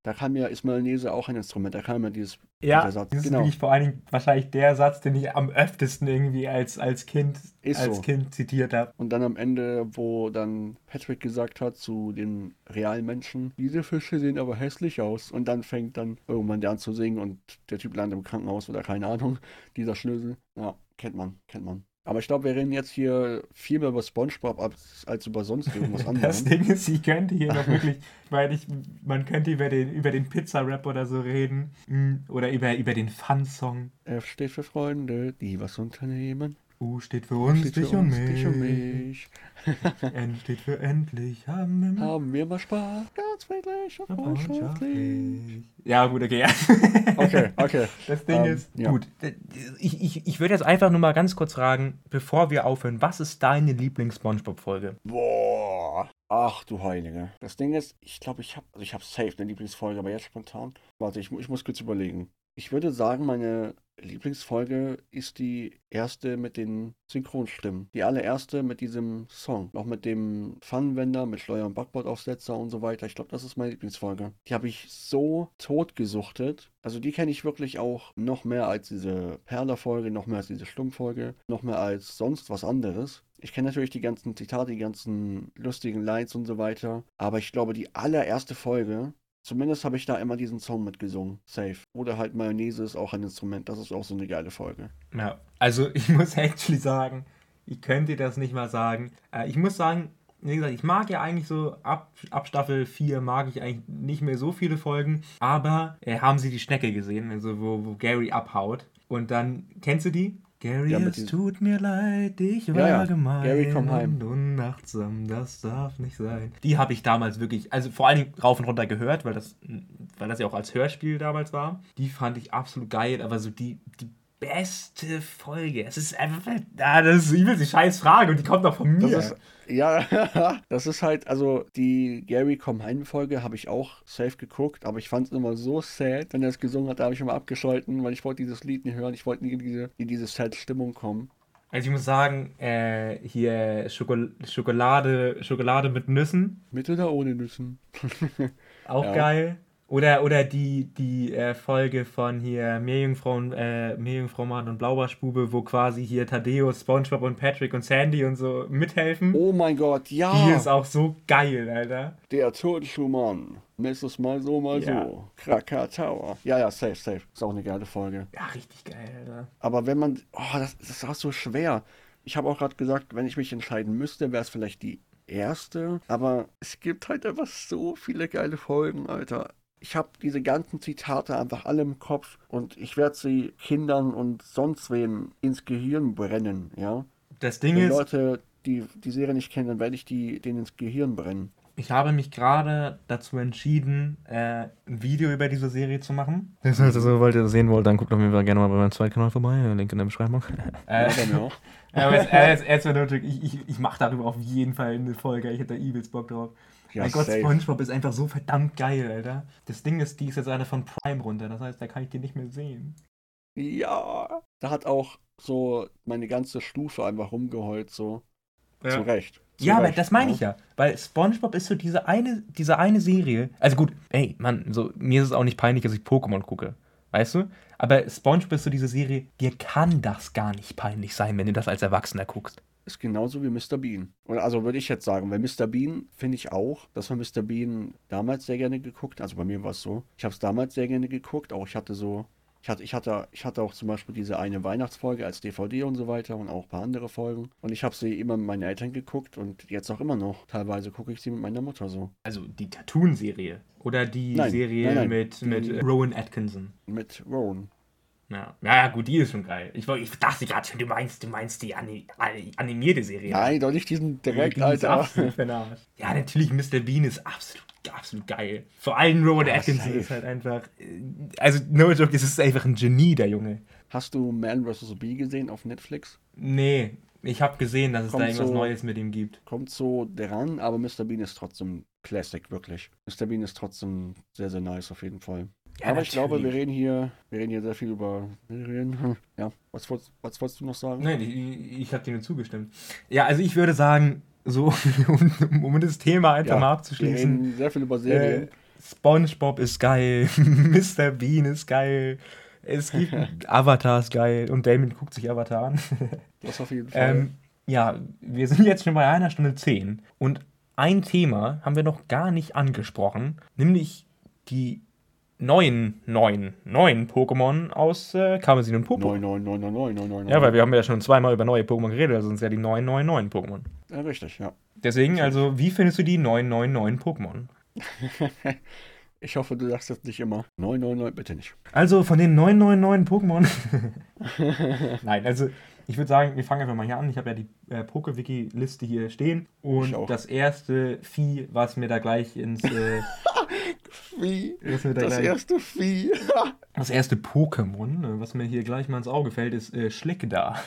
da kann ja, ist Mayonnaise auch ein Instrument, da kann man dieses ja, Satz. Das genau. ist wirklich vor allen Dingen wahrscheinlich der Satz, den ich am öftesten irgendwie als, als Kind ist als so. Kind zitiert habe. Und dann am Ende, wo dann Patrick gesagt hat zu den realen Menschen, diese Fische sehen aber hässlich aus. Und dann fängt dann irgendwann der an zu singen und der Typ landet im Krankenhaus oder keine Ahnung, dieser Schlüssel. Ja, kennt man, kennt man. Aber ich glaube, wir reden jetzt hier viel mehr über Spongebob als, als über sonst irgendwas anderes. das Ding ist, ich könnte hier noch wirklich, weil ich, man könnte über den, über den Pizza-Rap oder so reden. Hm, oder über, über den Fun-Song. F steht für Freunde, die was unternehmen. U steht für uns, steht dich, für und uns dich, und mich. N steht für endlich, haben wir mal, haben wir mal Spaß, ganz friedlich und freundschaftlich. Ja, gut, okay. okay, okay. Das Ding um, ähm, ist, ja. gut, ich, ich, ich würde jetzt einfach nur mal ganz kurz fragen, bevor wir aufhören, was ist deine Lieblings-Spongebob-Folge? Boah, ach du Heilige. Das Ding ist, ich glaube, ich habe also ich hab safe eine Lieblingsfolge, aber jetzt spontan. Warte, ich, ich muss kurz überlegen. Ich würde sagen, meine Lieblingsfolge ist die erste mit den Synchronstimmen. Die allererste mit diesem Song. Noch mit dem Funwender, mit Schleuer- und Backbordaufsetzer und so weiter. Ich glaube, das ist meine Lieblingsfolge. Die habe ich so totgesuchtet. Also die kenne ich wirklich auch noch mehr als diese Perler-Folge, noch mehr als diese Stummfolge, noch mehr als sonst was anderes. Ich kenne natürlich die ganzen Zitate, die ganzen lustigen Lines und so weiter. Aber ich glaube, die allererste Folge Zumindest habe ich da immer diesen Song mitgesungen. Safe. Oder halt Mayonnaise ist auch ein Instrument. Das ist auch so eine geile Folge. Ja, also ich muss actually sagen, ich könnte das nicht mal sagen. Äh, ich muss sagen, wie gesagt, ich mag ja eigentlich so ab, ab Staffel 4 mag ich eigentlich nicht mehr so viele Folgen, aber äh, haben sie die Schnecke gesehen, also wo, wo Gary abhaut. Und dann, kennst du die? Gary, ja, es tut mir leid, ich war ja, ja. gemein Gary, komm heim. und unachtsam, das darf nicht sein. Die habe ich damals wirklich, also vor allen Dingen rauf und runter gehört, weil das, weil das ja auch als Hörspiel damals war. Die fand ich absolut geil, aber so die, die beste Folge. Es ist einfach, ah, das ist übelst die scheiß Frage und die kommt doch von mir. Das ist, ja, das ist halt, also die Gary Komm Heim Folge habe ich auch safe geguckt, aber ich fand es immer so sad, wenn er es gesungen hat, da habe ich immer abgeschalten, weil ich wollte dieses Lied nicht hören, ich wollte nie in diese, in diese sad Stimmung kommen. Also ich muss sagen, äh, hier Schokol Schokolade, Schokolade mit Nüssen. Mit oder ohne Nüssen? auch ja. geil. Oder, oder die, die äh, Folge von hier Meerjungfrauen, äh, Meerjungfrau Mann und Blaubarschbube, wo quasi hier Thaddeus, Spongebob und Patrick und Sandy und so mithelfen. Oh mein Gott, ja. Die ist auch so geil, Alter. Der Turnschuhmann. Nächstes Mal so, mal ja. so. Krakatauer. Ja, ja, safe, safe. Ist auch eine geile Folge. Ja, richtig geil, Alter. Aber wenn man. Oh, das, das ist auch so schwer. Ich habe auch gerade gesagt, wenn ich mich entscheiden müsste, wäre es vielleicht die erste. Aber es gibt halt einfach so viele geile Folgen, Alter ich habe diese ganzen Zitate einfach alle im Kopf und ich werde sie Kindern und sonst wen ins Gehirn brennen, ja. Das Ding Wenn ist. Leute, die die Serie nicht kennen, dann werde ich die denen ins Gehirn brennen. Ich habe mich gerade dazu entschieden, äh, ein Video über diese Serie zu machen. Das heißt also, wollt ihr das sehen wollt, dann guckt auf jeden Fall gerne mal bei meinem zweiten Kanal vorbei. Link in der Beschreibung. Äh. Aber jetzt, äh, ich, ich, ich mache darüber auf jeden Fall eine Folge. Ich hätte da übelst Bock drauf. Ja, mein Gott, safe. SpongeBob ist einfach so verdammt geil, Alter. Das Ding ist, die ist jetzt eine von Prime runter, das heißt, da kann ich die nicht mehr sehen. Ja, da hat auch so meine ganze Stufe einfach rumgeheult, so. Ja. Zu Recht. Ja, aber das meine ich ja. Weil SpongeBob ist so diese eine, diese eine Serie. Also gut, ey, Mann, so, mir ist es auch nicht peinlich, dass ich Pokémon gucke. Weißt du? Aber SpongeBob ist so diese Serie, dir kann das gar nicht peinlich sein, wenn du das als Erwachsener guckst ist genauso wie Mr. Bean. Oder also würde ich jetzt sagen, weil Mr. Bean finde ich auch, dass man Mr. Bean damals sehr gerne geguckt. Also bei mir war es so. Ich habe es damals sehr gerne geguckt. Auch ich hatte so Ich hatte, ich, hatte, ich hatte auch zum Beispiel diese eine Weihnachtsfolge als DVD und so weiter und auch ein paar andere Folgen. Und ich habe sie immer mit meinen Eltern geguckt und jetzt auch immer noch. Teilweise gucke ich sie mit meiner Mutter so. Also die Cartoon-Serie. Oder die Nein, Serie nein, nein. mit, mit Die- Rowan Atkinson. Mit Rowan. Ja. ja, ja, gut, die ist schon geil. Ich, ich dachte gerade schon, du meinst, du meinst die Ani Ani- animierte Serie. Nein, doch nicht diesen direkt, ist Alter. Ja, natürlich, Mr. Bean ist absolut, absolut geil. Vor allem Rowan Ja, Atkinson safe. ist halt einfach. äh, Also, no joke, es ist einfach ein Genie, der Junge. Hast du Man vs. Bee gesehen auf Netflix? Nee, ich habe gesehen, dass es Kommt da irgendwas so- Neues mit ihm gibt. Kommt so dran, aber Mr. Bean ist trotzdem Classic, wirklich. Mr. Bean ist trotzdem sehr, sehr nice auf jeden Fall. Ja, aber ich glaube, wir natürlich. reden hier, wir reden hier sehr viel über Serien. Ja, was, wolltest- was wolltest du noch sagen? Nein, ich, ich habe dir nur zugestimmt. Ja, also ich würde sagen, so, um, um das Thema einfach Ja, mal Wir abzuschließen. reden sehr viel über Äh, Serien. SpongeBob ist geil, Mr. Bean ist geil, es gibt Avatar ist geil und Damon guckt sich Avatar an. das auf jeden Fall. ähm, ja, wir sind jetzt schon bei einer Stunde zehn und ein Thema haben wir noch gar nicht angesprochen, nämlich die neuen, neuen, neuen Pokémon aus äh, Karmesin und Popo. 9999999. Ja, weil wir haben ja schon zweimal über neue Pokémon geredet, also sind es ja die neuen, neuen, neuen Pokémon. Ja, richtig, ja. Deswegen, also, wie findest du die neuen, neuen, neuen Pokémon? Ich hoffe, du sagst das nicht immer. 999, bitte nicht. Also von den 999 Pokémon. Nein, also ich würde sagen, wir fangen einfach mal hier an. Ich habe ja die äh, Poke-Wiki-Liste hier stehen. Und das erste Vieh, was mir da gleich ins. Äh, Vieh. Das gleich, erste Vieh. das erste Pokémon, äh, was mir hier gleich mal ins Auge fällt, ist äh, Schlickda.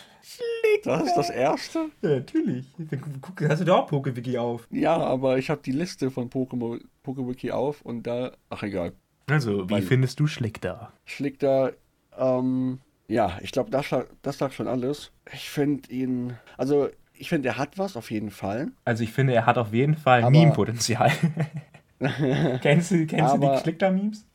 Das ist das erste? Ja, natürlich. Guck, hast du da auch Poke-Wiki auf? Ja, aber ich habe die Liste von Pokémon PokeWiki auf und da, ach egal. Also, wie Weil- findest du Schlickda? Schlägt da, ähm, ja, ich glaube, das, das sagt schon alles. Ich finde ihn, also ich finde, er hat was auf jeden Fall. Also, ich finde, er hat auf jeden Fall Meme-Potenzial. kennst du, kennst du die Schlickda-Memes?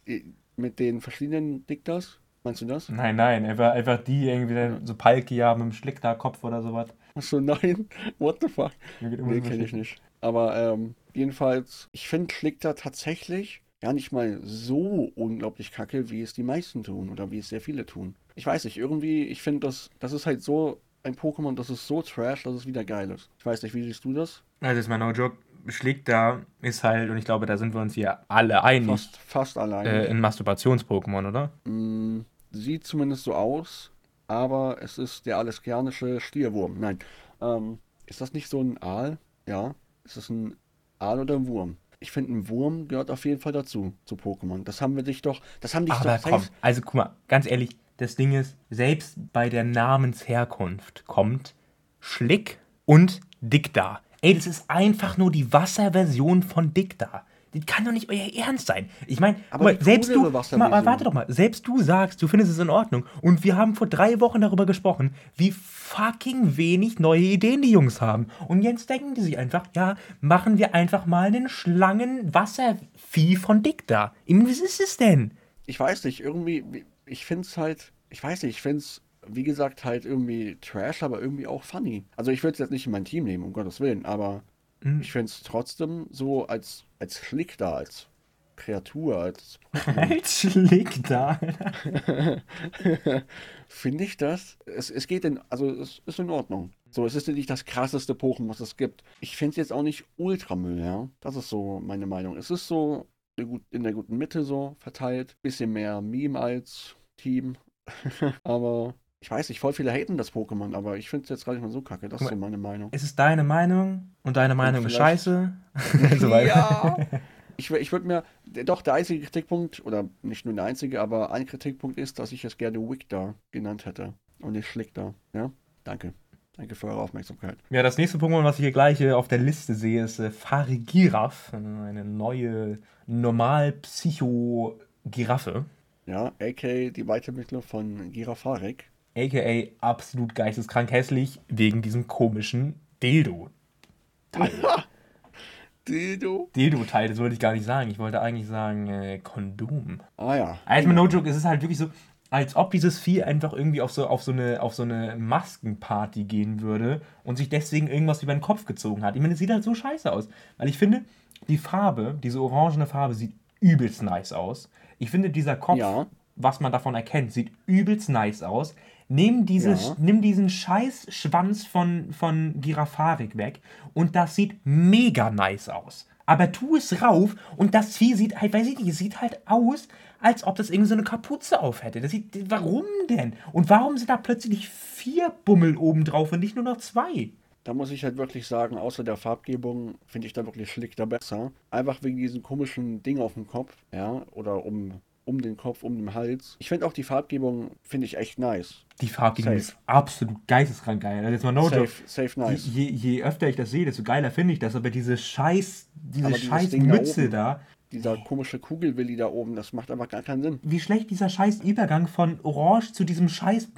Mit den verschiedenen Diktas, meinst du das? Nein, nein, einfach, einfach die irgendwie so Palkia mit dem Schlickda-Kopf oder sowas. Achso, nein, what the fuck? Nee, kenne ich nicht. Aber ähm, jedenfalls, ich finde Schlickter tatsächlich gar nicht mal so unglaublich kacke, wie es die meisten tun oder wie es sehr viele tun. Ich weiß nicht, irgendwie, ich finde das, das ist halt so ein Pokémon, das ist so trash, dass es wieder geil ist. Ich weiß nicht, wie siehst du das? Also, ist mal no joke. Schlickda ist halt, und ich glaube, da sind wir uns hier alle einig, Fast, fast allein. äh, ein Masturbations-Pokémon, oder? Mm, sieht zumindest so aus, aber es ist der aleskerianische Stierwurm. Nein. Ähm, ist das nicht so ein Aal? Ja. Ist das ein Aal oder ein Wurm? Ich finde, ein Wurm gehört auf jeden Fall dazu, zu Pokémon. Das haben wir dich doch. Das haben dich Aber doch komm, also guck mal, ganz ehrlich, das Ding ist, selbst bei der Namensherkunft kommt Schlick und Dicta. Ey, das ist einfach nur die Wasserversion von Dicta. Das kann doch nicht euer Ernst sein. Ich meine, selbst du, mal, Wasserversion. warte doch mal, selbst du sagst, du findest es in Ordnung. Und wir haben vor drei Wochen darüber gesprochen, wie fucking wenig neue Ideen die Jungs haben. Und jetzt denken die sich einfach, ja, machen wir einfach mal einen Schlangen-Wasservieh von Dicta. Was ist es denn? Ich weiß nicht, irgendwie, ich finde es halt, ich weiß nicht, ich finde es, wie gesagt, halt irgendwie trash, aber irgendwie auch funny. Also ich würde es jetzt nicht in mein Team nehmen, um Gottes Willen, aber Mhm. ich finde es trotzdem so als, als Schlick da, als Kreatur, als Als Schlick da. finde ich das. Es, es geht in, also es ist in Ordnung. So, es ist nicht das krasseste Pokémon, was es gibt. Ich finde es jetzt auch nicht Ultramüll, ja. Das ist so meine Meinung. Es ist so in der gut- in der guten Mitte so verteilt. Bisschen mehr Meme als Team. aber ich weiß nicht, voll viele haten das Pokémon, aber ich finde es jetzt gar nicht mal so kacke. Das ist so meine Meinung. Es ist deine Meinung und deine Meinung ist vielleicht- scheiße. so weiter. Ja. Ich, ich würde mir, doch, der einzige Kritikpunkt, oder nicht nur der einzige, aber ein Kritikpunkt ist, dass ich es gerne Wigda genannt hätte und nicht Schlickda. Ja, danke. Danke für eure Aufmerksamkeit. Ja, das nächste Pokémon, was ich hier gleich äh, auf der Liste sehe, ist äh, Farigiraf. Eine neue Normal-Psycho-Giraffe. Ja, a.k.a. die Weiterentwicklung von Girafarek. AKA absolut geisteskrank hässlich wegen diesem komischen Dildo. Teil. Dildo. Dildo-Teil, das wollte ich gar nicht sagen. Ich wollte eigentlich sagen äh, Kondom. Ah ja. Also mit No Joke, es ist halt wirklich so, als ob dieses Vieh einfach irgendwie auf so, auf so, eine, auf so eine Maskenparty gehen würde und sich deswegen irgendwas über den Kopf gezogen hat. Ich meine, es sieht halt so scheiße aus. Weil ich finde, die Farbe, diese orangene Farbe sieht übelst nice aus. Ich finde, dieser Kopf, Ja. was man davon erkennt, sieht übelst nice aus. Nimm, diese, Ja. nimm diesen scheiß Schwanz von, von Girafarik weg und das sieht mega nice aus. Aber tu es rauf und das Vieh sieht halt, weiß ich nicht, sieht halt aus, als ob das irgendwie so eine Kapuze auf hätte. Das sieht, warum denn? Und warum sind da plötzlich vier Bummel oben drauf und nicht nur noch zwei? Da muss ich halt wirklich sagen, außer der Farbgebung finde ich da wirklich Schlichter besser. Einfach wegen diesem komischen Ding auf dem Kopf, ja, oder um, um den Kopf, um den Hals. Ich finde auch die Farbgebung, finde ich echt nice. Die Farbgebung Safe. ist absolut geisteskrank geil. Also jetzt mal no joke. Safe, safe nice. Je, je, öfter ich das sehe, desto geiler finde ich das. Aber diese scheiß, diese Aber scheiß Ding da Mütze oben. da, Dieser komische Kugelwilli da oben, das macht einfach gar keinen Sinn. wie schlecht dieser scheiß Übergang von Orange zu diesem scheiß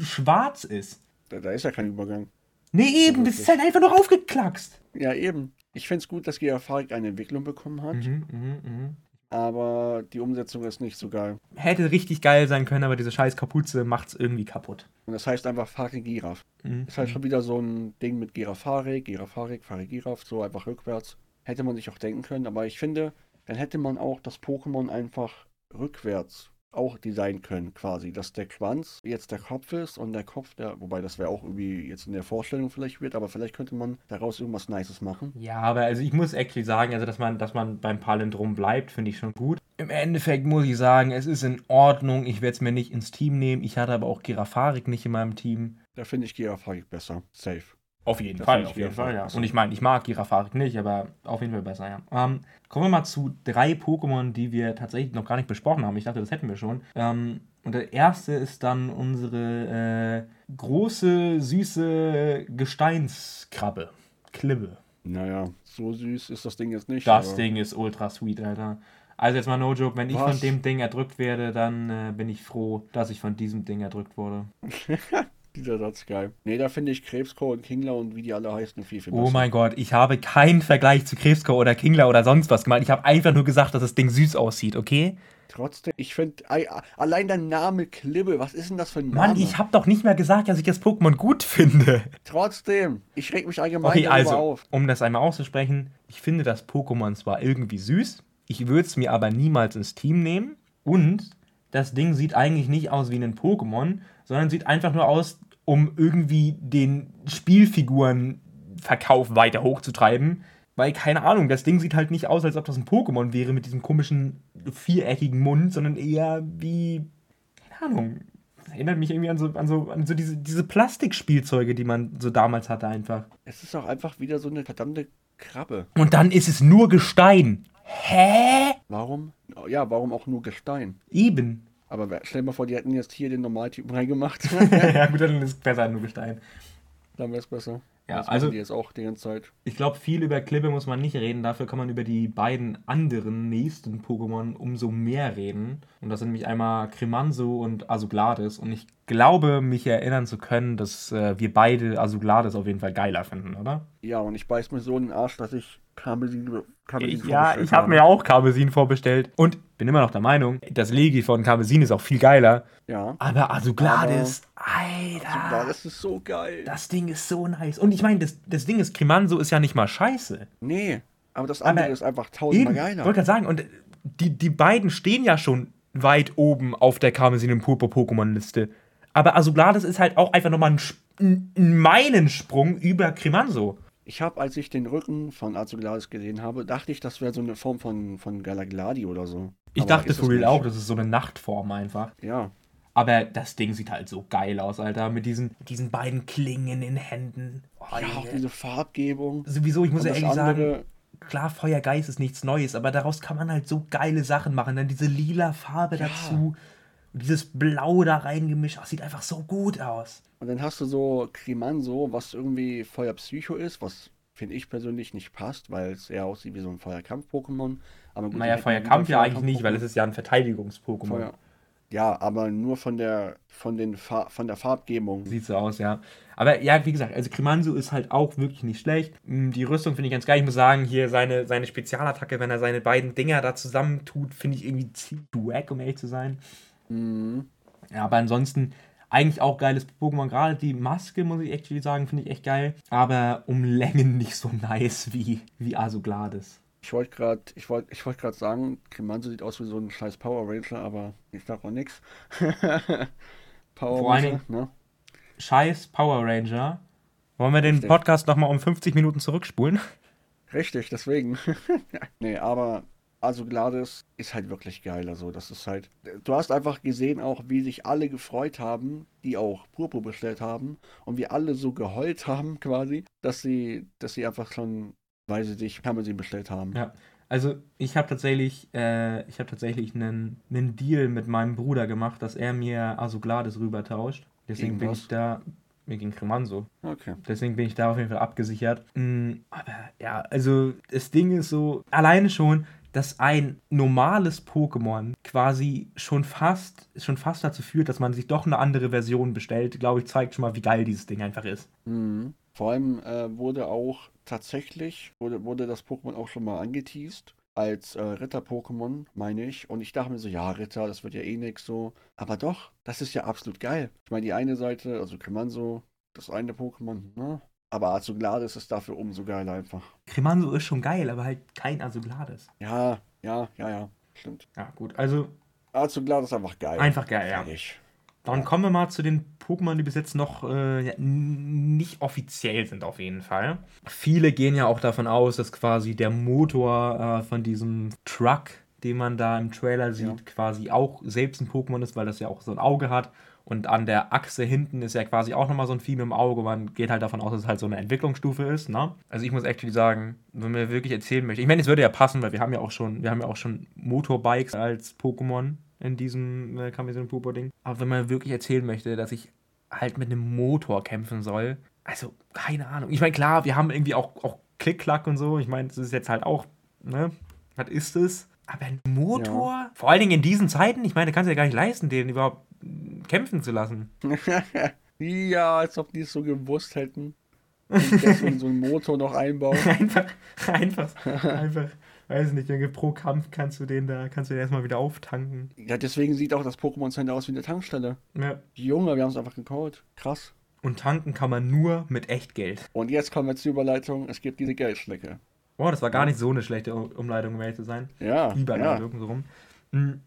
Schwarz ist. Da, da ist ja kein Übergang. Nee, eben, das ist halt einfach nur aufgeklackst. Ja, eben. Ich finde es gut, dass Geofarik eine Entwicklung bekommen hat, Mhm, mhm, mhm. Aber die Umsetzung ist nicht so geil. Hätte richtig geil sein können, aber diese scheiß Kapuze macht's irgendwie kaputt. Und das heißt einfach Farik Giraf. Mhm. Ist halt schon wieder so ein Ding mit Girafarik, Girafarik, Farik Giraf, so einfach rückwärts. Hätte man sich auch denken können, aber ich finde, dann hätte man auch das Pokémon einfach rückwärts auch designen können, quasi. Dass der Schwanz jetzt der Kopf ist und der Kopf der, wobei das wäre auch irgendwie jetzt in der Vorstellung vielleicht wird, aber vielleicht könnte man daraus irgendwas Nices machen. Ja, aber also ich muss actually sagen, also dass man, dass man beim Palindrom bleibt, finde ich schon gut. Im Endeffekt muss ich sagen, es ist in Ordnung. Ich werde es mir nicht ins Team nehmen. Ich hatte aber auch Girafarik nicht in meinem Team. Da finde ich Girafarik besser. Safe. Auf jeden Das Fall, ich auf jeden Girafarik Fall, ja. Und ich meine, ich mag Girafarik nicht, aber auf jeden Fall besser, ja. Ähm, kommen wir mal zu drei Pokémon, die wir tatsächlich noch gar nicht besprochen haben. Ich dachte, das hätten wir schon. Ähm, und der erste ist dann unsere äh, große, süße Gesteinskrabbe. Klibbe. Naja, so süß ist das Ding jetzt nicht. Das aber- Ding ist ultra sweet, Alter. Also jetzt mal no joke, wenn ich Was? von dem Ding erdrückt werde, dann äh, bin ich froh, dass ich von diesem Ding erdrückt wurde. Dieser Satz geil. Nee, da finde ich Krebsko und Kingler und wie die alle heißen viel, viel besser. Oh mein Gott, ich habe keinen Vergleich zu Krebsko oder Kingler oder sonst was gemacht. Ich habe einfach nur gesagt, dass das Ding süß aussieht, okay? Trotzdem, ich finde, allein der Name Klibbe, was ist denn das für ein Name? Mann, ich habe doch nicht mehr gesagt, dass ich das Pokémon gut finde. Trotzdem, ich reg mich allgemein Okay, also, auf. um das einmal auszusprechen, ich finde das Pokémon zwar irgendwie süß, ich würde es mir aber niemals ins Team nehmen und das Ding sieht eigentlich nicht aus wie ein Pokémon, sondern sieht einfach nur aus, um irgendwie den Spielfigurenverkauf weiter hochzutreiben. Weil, keine Ahnung, das Ding sieht halt nicht aus, als ob das ein Pokémon wäre mit diesem komischen viereckigen Mund, sondern eher wie, keine Ahnung, das erinnert mich irgendwie an so, an so, an so diese, diese Plastikspielzeuge, die man so damals hatte einfach. Es ist auch einfach wieder so eine verdammte Krabbe. Und dann ist es nur Gestein. Hä? Warum? Ja, warum auch nur Gestein? Eben. Aber stell dir mal vor, die hätten jetzt hier den Normaltypen reingemacht. ja, gut, dann ist es besser nur Gestein. Dann wäre es besser. Ja, das also- die jetzt auch die ganze Zeit. Ich glaube, viel über Klippe muss man nicht reden. Dafür kann man über die beiden anderen nächsten Pokémon umso mehr reden. Und das sind nämlich einmal Cremanso und Asugladis. Und ich glaube, mich erinnern zu können, dass äh, wir beide Asugladis auf jeden Fall geiler finden, oder? Ja, und ich beiß mir so in den Arsch, dass ich Karmesin, Karmesin Ich, ja, ich habe mir auch Karmesin vorbestellt. Und bin immer noch der Meinung, das Legi von Karmesin ist auch viel geiler. Ja. Aber Asugladis, Alter. Ja, das ist so geil. Das Ding ist so nice. Und ich meine, das, das Ding ist, Cremanso ist ja nicht mal scheiße. Nee, aber das andere Aber ist einfach tausendmal ich geiler. wollte gerade sagen, und die, die beiden stehen ja schon weit oben auf der Karmesin und Purpur Pokémon-Liste. Aber Asugladis ist halt auch einfach nochmal ein, ein ein Meilensprung über Cremanso. Ich habe, als ich den Rücken von Azugladis gesehen habe, dachte ich, das wäre so eine Form von, von Galagladi oder so. Ich Aber dachte es real auch, das ist so eine Nachtform einfach. Ja, Aber das Ding sieht halt so geil aus, Alter. Mit diesen, mit diesen beiden Klingen in den Händen. Oh, ja auch diese Farbgebung. Sowieso, ich muss ja ehrlich sagen, andere, klar, Feuergeist ist nichts Neues, aber daraus kann man halt so geile Sachen machen. Dann diese lila Farbe Ja. dazu und dieses Blau da reingemischt. Das sieht einfach so gut aus. und dann hast du so Krimanso, was irgendwie Feuerpsycho ist, was finde ich persönlich nicht passt, weil es eher aussieht wie so ein Feuerkampf-Pokémon. Aber gut, Naja, wieder Feuerkampf ja eigentlich nicht, weil es ist ja ein Verteidigungs-Pokémon. Ja, aber nur von der von den Fa von der Farbgebung. Sieht so aus, ja. Aber ja, wie gesagt, also Krimanso ist halt auch wirklich nicht schlecht. Mm, Die Rüstung finde ich ganz geil. Ich muss sagen, hier seine, seine Spezialattacke, wenn er seine beiden Dinger da zusammentut, finde ich irgendwie ziemlich wack, um ehrlich zu sein. Mhm. Ja, aber ansonsten eigentlich auch geiles Pokémon. Gerade die Maske, muss ich actually sagen, finde ich echt geil. Aber um Längen nicht so nice wie, wie Asugladis. Ich wollte gerade ich wollt, ich wollt sagen, Cremanzo sieht aus wie so ein scheiß Power Ranger, aber ich sag auch nichts. Power Vor Ranger, ne? Scheiß Power Ranger. Wollen wir den Richtig. Podcast nochmal um 50 Minuten zurückspulen? Richtig, deswegen. nee, aber also Gladys ist halt wirklich geil. Also das ist halt. Du hast einfach gesehen auch, wie sich alle gefreut haben, die auch Purpur bestellt haben und wie alle so geheult haben quasi, dass sie, dass sie einfach schon, weil sie sich sie bestellt haben. Ja. Also ich habe tatsächlich, äh, ich habe tatsächlich einen, einen Deal mit meinem Bruder gemacht, dass er mir Asugladis rübertauscht. Deswegen bin ich da, mir ging Cremanso. Okay. Deswegen bin ich da auf jeden Fall abgesichert. Mm, aber ja, also das Ding ist so, alleine schon, dass ein normales Pokémon quasi schon fast, schon fast dazu führt, dass man sich doch eine andere Version bestellt, glaube ich, zeigt schon mal, wie geil dieses Ding einfach ist. Mhm. Vor allem äh, wurde auch tatsächlich, wurde, wurde das Pokémon auch schon mal angeteased als äh, Ritter-Pokémon, meine ich. Und ich dachte mir so, ja, Ritter, das wird ja eh nix so. Aber doch, das ist ja absolut geil. Ich meine, die eine Seite, also Cremanso, das eine Pokémon, ne? Aber Azuglades ist dafür umso geiler einfach. Cremanso ist schon geil, aber halt kein Azuglades. Ja, ja, ja, ja. Stimmt. Ja, gut. Also. Azuglades ist einfach geil. Einfach geil, ja. Dann kommen wir mal zu den Pokémon, die bis jetzt noch äh, nicht offiziell sind, auf jeden Fall. Viele gehen ja auch davon aus, dass quasi der Motor äh, von diesem Truck, den man da im Trailer sieht, ja. quasi auch selbst ein Pokémon ist, weil das ja auch so ein Auge hat und an der Achse hinten ist ja quasi auch nochmal so ein Vieh im Auge. Man geht halt davon aus, dass es halt so eine Entwicklungsstufe ist. Ne? Also ich muss actually sagen, wenn man wirklich erzählen möchte, ich meine, es würde ja passen, weil wir haben ja auch schon, wir haben ja auch schon Motorbikes als Pokémon in diesem äh, Kamisun Pupo Ding. Aber wenn man wirklich erzählen möchte, dass ich halt mit einem Motor kämpfen soll, also keine Ahnung. Ich meine, klar, wir haben irgendwie auch, auch Klick-Klack und so. Ich meine, das ist jetzt halt auch, ne? Was ist es? Aber ein Motor? Ja. Vor allen Dingen in diesen Zeiten, ich meine, kannst du ja gar nicht leisten, den überhaupt kämpfen zu lassen. ja, als ob die es so gewusst hätten. Und deswegen so einen Motor noch einbauen. einfach, einfach, einfach. Weiß nicht, pro Kampf kannst du den da, kannst du den erstmal wieder auftanken. Ja, deswegen sieht auch das Pokémon Center aus wie eine Tankstelle. Ja. Junge, wir haben es einfach gekauft. Krass. Und tanken kann man nur mit Echtgeld. Und jetzt kommen wir zur Überleitung, es gibt diese Geldschnecke. Oh, das war gar nicht so eine schlechte Umleitung, um ehrlich zu sein. Ja. Lieber ja. so rum. Hm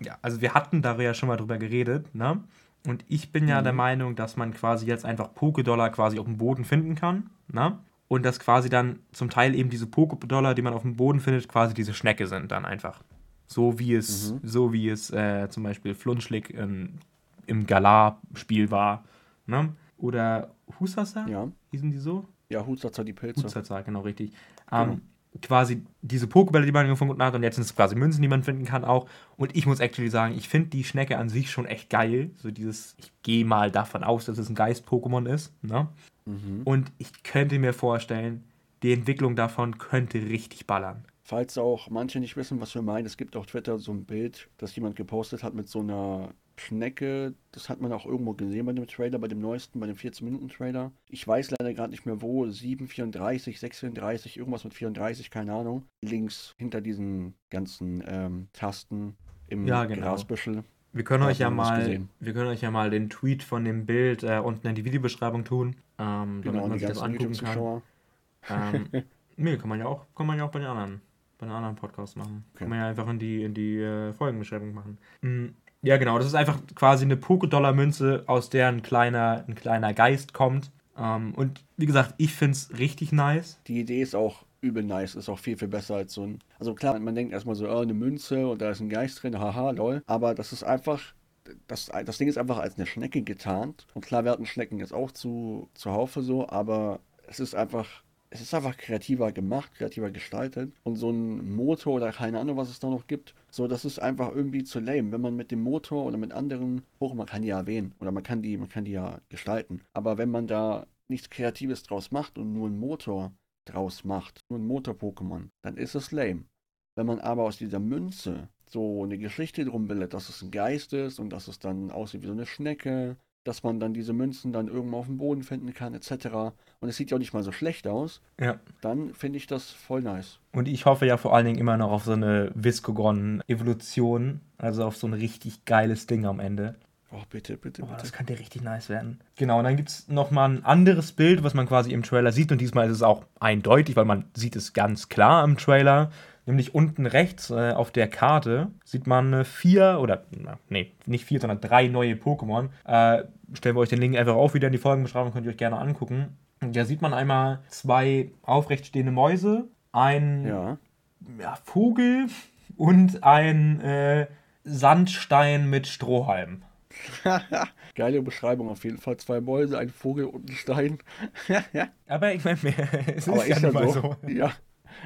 ja, also wir hatten da ja schon mal drüber geredet, ne? Und ich bin ja mhm. der Meinung, dass man quasi jetzt einfach Pokédollar quasi auf dem Boden finden kann, ne? Und dass quasi dann zum Teil eben diese Pokédollar, die man auf dem Boden findet, quasi diese Schnecke sind dann einfach. So wie es, mhm. so wie es äh, zum Beispiel Flunschlick in, im Galar-Spiel war, ne? Oder Husasa? Ja. Hießen die so? Ja, Husasa, die Pilze. Husasa, genau, richtig. Genau. Ähm, quasi diese Pokebälle, die man gefunden hat, und jetzt sind es quasi Münzen, die man finden kann auch. Und ich muss actually sagen, ich finde die Schnecke an sich schon echt geil. So dieses, ich gehe mal davon aus, dass es ein Geist-Pokémon ist. Ne? Mhm. Und ich könnte mir vorstellen, die Entwicklung davon könnte richtig ballern. Falls auch manche nicht wissen, was wir meinen, es gibt auf Twitter so ein Bild, das jemand gepostet hat mit so einer Schnecke, das hat man auch irgendwo gesehen bei dem Trailer, bei dem neuesten, bei dem 14-Minuten-Trailer. Ich weiß leider gerade nicht mehr wo, 734, 634, irgendwas mit 34, keine Ahnung. Links hinter diesen ganzen ähm, Tasten im ja, genau. Grasbüschel. Wir können euch ja mal, wir können euch ja mal den Tweet von dem Bild äh, unten in die Videobeschreibung tun, ähm, genau, damit man sich das angucken kann. Ähm, nee, kann man ja auch, kann man ja auch bei den anderen, bei den anderen Podcasts machen. Okay. Kann man ja einfach in die, in die äh, Folgenbeschreibung machen. Mhm. Ja, genau. Das ist einfach quasi eine Poké-Dollar-Münze, aus der ein kleiner, ein kleiner Geist kommt. Ähm, und wie gesagt, ich finde es richtig nice. Die Idee ist auch übel nice, ist auch viel, viel besser als so ein. Also klar, man denkt erstmal so, oh, eine Münze und da ist ein Geist drin, haha, lol. Aber das ist einfach. Das, das Ding ist einfach als eine Schnecke getarnt. Und klar, hatten Schnecken jetzt auch zu, zuhaufe so, aber es ist einfach es ist einfach kreativer gemacht, kreativer gestaltet. Und so ein Motor oder keine Ahnung, was es da noch gibt, so, das ist einfach irgendwie zu lame. Wenn man mit dem Motor oder mit anderen hoch, man kann die ja erwähnen oder man kann die, man kann die ja gestalten. Aber wenn man da nichts Kreatives draus macht und nur einen Motor draus macht, nur ein Motor-Pokémon, dann ist es lame. Wenn man aber aus dieser Münze so eine Geschichte drum bildet, dass es ein Geist ist und dass es dann aussieht wie so eine Schnecke dass man dann diese Münzen dann irgendwo auf dem Boden finden kann, etc. Und es sieht ja auch nicht mal so schlecht aus. Ja. Dann finde ich das voll nice. Und ich hoffe ja vor allen Dingen immer noch auf so eine Viscogon-Evolution, also auf so ein richtig geiles Ding am Ende. Oh, bitte, bitte, Oh, bitte. das könnte richtig nice werden. Genau, und dann gibt es nochmal ein anderes Bild, was man quasi im Trailer sieht. Und diesmal ist es auch eindeutig, weil man sieht es ganz klar im Trailer. Nämlich unten rechts äh, auf der Karte sieht man äh, vier oder, na, nee, nicht vier, sondern drei neue Pokémon. Äh, stellen wir euch den Link einfach auf wieder in die Folgenbeschreibung, könnt ihr euch gerne angucken. Und da sieht man einmal zwei aufrecht stehende Mäuse, ein Ja. ja, Vogel und ein äh, Sandstein mit Strohhalm. Geile Beschreibung auf jeden Fall. Zwei Mäuse, ein Vogel und ein Stein. Aber ich meine, es Aber ist ja ist ja so. so. Ja,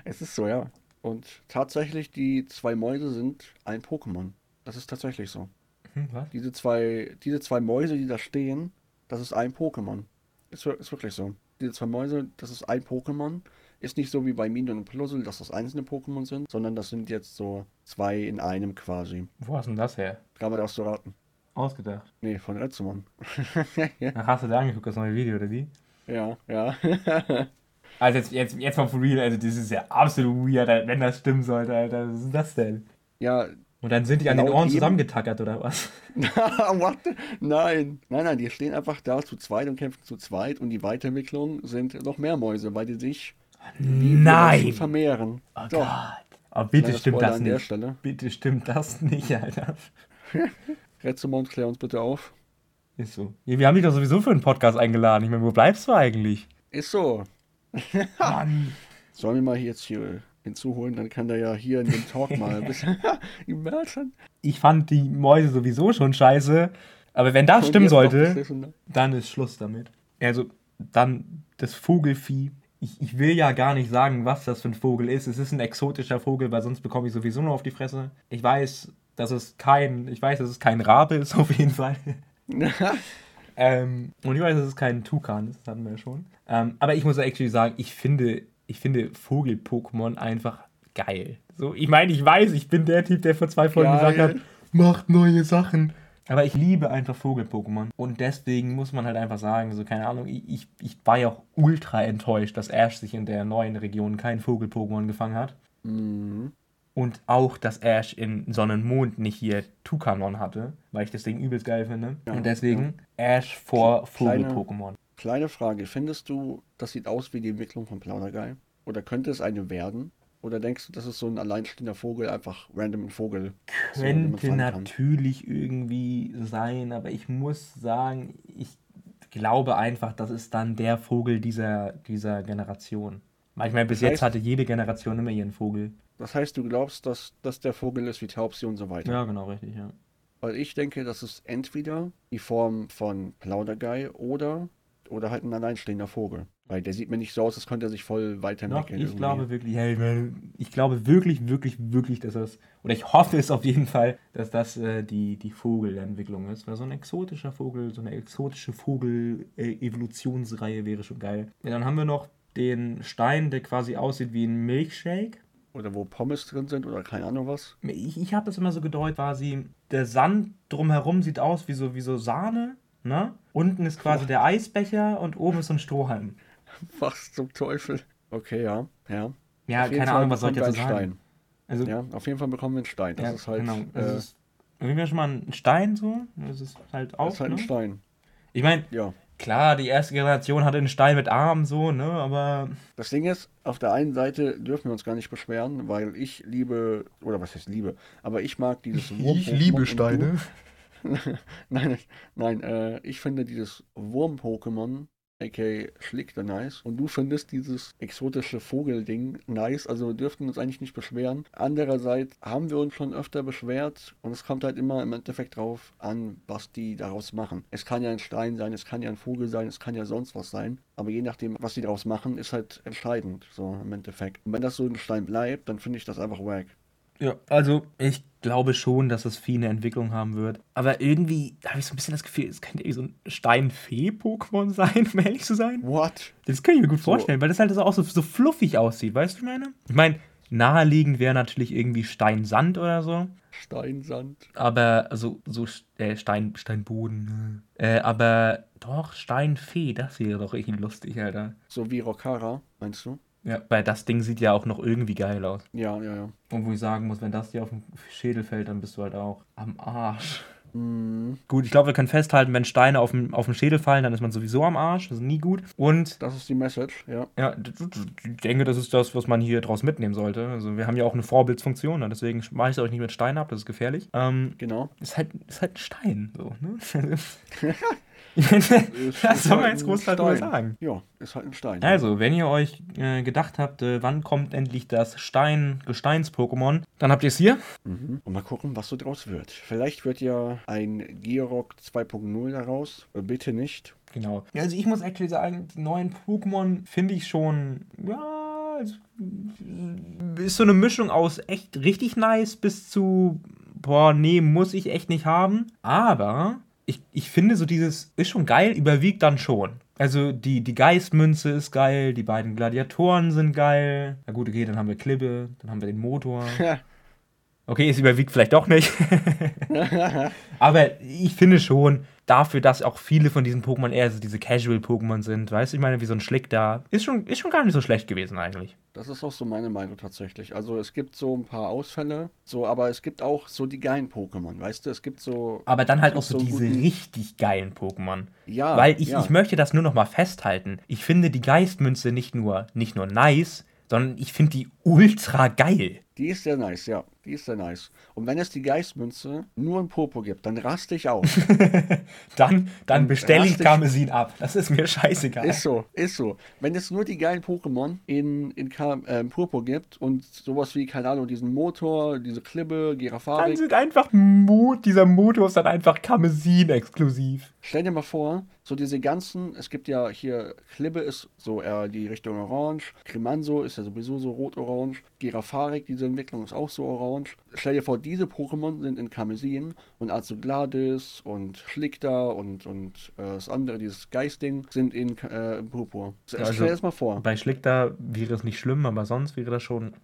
es ist so, ja. Und tatsächlich, die zwei Mäuse sind ein Pokémon. Das ist tatsächlich so. Hm? Diese zwei, diese zwei Mäuse, die da stehen, das ist ein Pokémon. Ist, ist wirklich so. Diese zwei Mäuse, das ist ein Pokémon. Ist nicht so wie bei Minion und Puzzle, dass das einzelne Pokémon sind, sondern das sind jetzt so zwei in einem quasi. Wo hast du denn das her? Kann man das so raten? Ausgedacht. Nee, von Retzemon. Ach, hast du da angeguckt, das neue Video, oder wie? ja, ja. Also jetzt, jetzt, jetzt mal for real, also das ist ja absolut weird, wenn das stimmen sollte, Alter. Was ist das denn? ja, Und dann sind die an den Laut Ohren zusammengetackert, oder was? What? Nein. Nein, nein, die stehen einfach da zu zweit und kämpfen zu zweit und die Weiterentwicklung sind noch mehr Mäuse, weil die sich Nein! vermehren. Oh Doch. Gott. Oh, bitte Kleiner stimmt Spoiler das an der nicht. Stelle. Bitte stimmt das nicht, Alter. Retzemon, klär uns bitte auf. Ist so. Wir haben dich doch sowieso für einen Podcast eingeladen. Ich meine, wo bleibst du eigentlich? Ist so. Mann. Sollen wir mal hier jetzt hier hinzuholen, dann kann der ja hier in dem Talk mal ein bisschen. Ich fand die Mäuse sowieso schon scheiße. Aber wenn das Und stimmen sollte, dann ist Schluss damit. Also, dann das Vogelvieh. Ich, ich will ja gar nicht sagen, was das für ein Vogel ist. Es ist ein exotischer Vogel, weil sonst bekomme ich sowieso nur auf die Fresse. Ich weiß, dass es kein, ich weiß, dass es kein Rabe ist, auf jeden Fall. ähm, und ich weiß, dass es kein Tukan ist, das hatten wir ja schon. Ähm, aber ich muss actually sagen, ich finde, ich finde Vogel-Pokémon einfach geil. So, ich meine, ich weiß, ich bin der Typ, der vor zwei Folgen Geil. gesagt hat, macht neue Sachen. Aber ich liebe einfach Vogel-Pokémon. Und deswegen muss man halt einfach sagen, so keine Ahnung, ich, ich, ich war ja auch ultra enttäuscht, dass Ash sich in der neuen Region kein Vogel-Pokémon gefangen hat. Mhm. Und auch, dass Ash in Sonne und Mond nicht hier Tukanon hatte, weil ich das Ding übelst geil finde. Ja, und deswegen Ash vor Vogel-Pokémon. Kleine Frage, findest du, das sieht aus wie die Entwicklung von Plaudergeil? Oder könnte es eine werden? Oder denkst du, das ist so ein alleinstehender Vogel, einfach random ein Vogel? so, Könnte kann? natürlich irgendwie sein, aber ich muss sagen, ich glaube einfach, das ist dann der Vogel dieser, dieser Generation. Weil ich meine, bis Das jetzt heißt- hatte jede Generation immer ihren Vogel. Das heißt, du glaubst, dass das der Vogel ist wie Taubsi und so weiter? Ja, genau, richtig, ja. Weil ich denke, das ist entweder die Form von Plaudergeil oder, oder halt ein alleinstehender Vogel. Weil der sieht mir nicht so aus, als könnte er sich voll weiterentwickeln. ich glaube wirklich, ja, ich, glaube wirklich, wirklich, wirklich, dass das, oder ich hoffe es auf jeden Fall, dass das äh, die, die Vogelentwicklung ist. Weil so ein exotischer Vogel, so eine exotische Vogel-Evolutionsreihe wäre schon geil. Ja, dann haben wir noch den Stein, der quasi aussieht wie ein Milkshake. Oder wo Pommes drin sind oder keine Ahnung was. Ich, ich habe das immer so gedeutet, quasi, der Sand drumherum sieht aus wie so, wie so Sahne, ne? Unten ist quasi der Eisbecher und oben ist so ein Strohhalm. Was zum Teufel? Okay, ja, ja. Ja, Auf keine Fall Ahnung, was soll ich wir einen sagen? Also, Stein. Ja, auf jeden Fall bekommen wir einen Stein. Das ja, ist halt, genau. äh, Das ist auf jeden Fall schon mal ein Stein so. Das ist halt auch. das ist halt ein ne? Stein. Ich meine, Ja. Klar, die erste Generation hatte einen Stein mit Armen so, ne? Aber Das Ding ist, auf der einen Seite dürfen wir uns gar nicht beschweren, weil ich liebe, oder was heißt liebe, aber ich mag dieses Wurm-Pokémon und du- nein, nein, äh, ich finde dieses Wurm-Pokémon, aka Schlickter nice. Und du findest dieses exotische Vogelding nice. Also wir dürften uns eigentlich nicht beschweren. Andererseits haben wir uns schon öfter beschwert und es kommt halt immer im Endeffekt drauf an, was die daraus machen. Es kann ja ein Stein sein, es kann ja ein Vogel sein, es kann ja sonst was sein. Aber je nachdem, was die daraus machen, ist halt entscheidend, so im Endeffekt. Und wenn das so ein Stein bleibt, dann finde ich das einfach wack. Ja, also ich glaube schon, dass es viel eine Entwicklung haben wird. Aber irgendwie habe ich so ein bisschen das Gefühl, es könnte irgendwie so ein Steinfee-Pokémon sein, um ehrlich zu sein. What? Das kann ich mir gut So. vorstellen, weil das halt so auch so, so fluffig aussieht, weißt du, meine? Ich meine, naheliegend wäre natürlich irgendwie Steinsand oder so. Steinsand. Aber, also, so äh, Stein, Steinboden. ne? Äh, aber doch, Steinfee, das wäre doch richtig lustig, Alter. So wie Rokara, meinst du? Ja, weil das Ding sieht ja auch noch irgendwie geil aus. Ja, ja, ja. Und wo ich sagen muss, wenn das dir auf den Schädel fällt, dann bist du halt auch am Arsch. Mhm. Gut, ich glaube, wir können festhalten, wenn Steine auf dem, auf dem Schädel fallen, dann ist man sowieso am Arsch. Das ist nie gut. Und Das ist die Message, ja. ja, ich denke, das ist das, was man hier draus mitnehmen sollte. Also wir haben ja auch eine Vorbildsfunktion, ne? deswegen mache ich es euch nicht mit Stein ab, das ist gefährlich. Ähm, Genau. ist halt, ist halt ein Stein. So, ne? Ist soll man halt jetzt ein groß darüber Stein. sagen? Ja, ist halt ein Stein. Also, wenn ihr euch äh, gedacht habt, äh, wann kommt endlich das Stein, Gesteins-Pokémon, dann habt ihr es hier. Mhm. Und mal gucken, was so draus wird. Vielleicht wird ja ein Georock 2.0 daraus. Äh, Bitte nicht. Genau. Also ich muss actually sagen, die neuen Pokémon finde ich schon, ja, also, ist so eine Mischung aus echt richtig nice bis zu, boah, nee, muss ich echt nicht haben. Aber ich, ich finde so dieses, ist schon geil, überwiegt dann schon. Also die, die Geistmünze ist geil, die beiden Gladiatoren sind geil. Na gut, okay, dann haben wir Klippe, dann haben wir den Motor. Okay, es überwiegt vielleicht doch nicht. Aber ich finde schon, dafür, dass auch viele von diesen Pokémon eher so diese Casual-Pokémon sind, weißt du, ich meine, wie so ein Schlick da, ist schon, ist schon gar nicht so schlecht gewesen eigentlich. Das ist auch so meine Meinung tatsächlich. Also es gibt so ein paar Ausfälle, so, aber es gibt auch so die geilen Pokémon, weißt du? Es gibt so. Aber dann halt auch so gibt diese richtig geilen Pokémon. Ja. Weil ich, ja. ich möchte das nur noch mal festhalten. Ich finde die Geistmünze nicht nur, nicht nur nice, sondern ich finde die ultra geil. Die ist sehr nice, ja. Die ist sehr nice. Und wenn es die Geistmünze nur in Popo gibt, dann raste ich aus. Dann, dann bestelle ich Karmesin ab. Das ist mir scheißegal. Ist so, ist so. Wenn es nur die geilen Pokémon in, in Ka äh, Purpur gibt und sowas wie, keine Ahnung, diesen Motor, diese Klippe, dann Girafarik, sind einfach Mo dieser Motor ist dann einfach Karmesin exklusiv. Stell dir mal vor, so diese ganzen, es gibt ja hier, Klippe ist so eher die Richtung Orange, Grimanso ist ja sowieso so rot-orange, Girafarik, diese Entwicklung ist auch so orange. Stell dir vor, diese Pokémon sind in Karmesin und Azogladis und Schlickter und, und äh, das andere, dieses Geistding, sind in äh, Purpur. Also- stell dir das mal vor. Bei Schlickter wäre es nicht schlimm, aber sonst wäre das schon.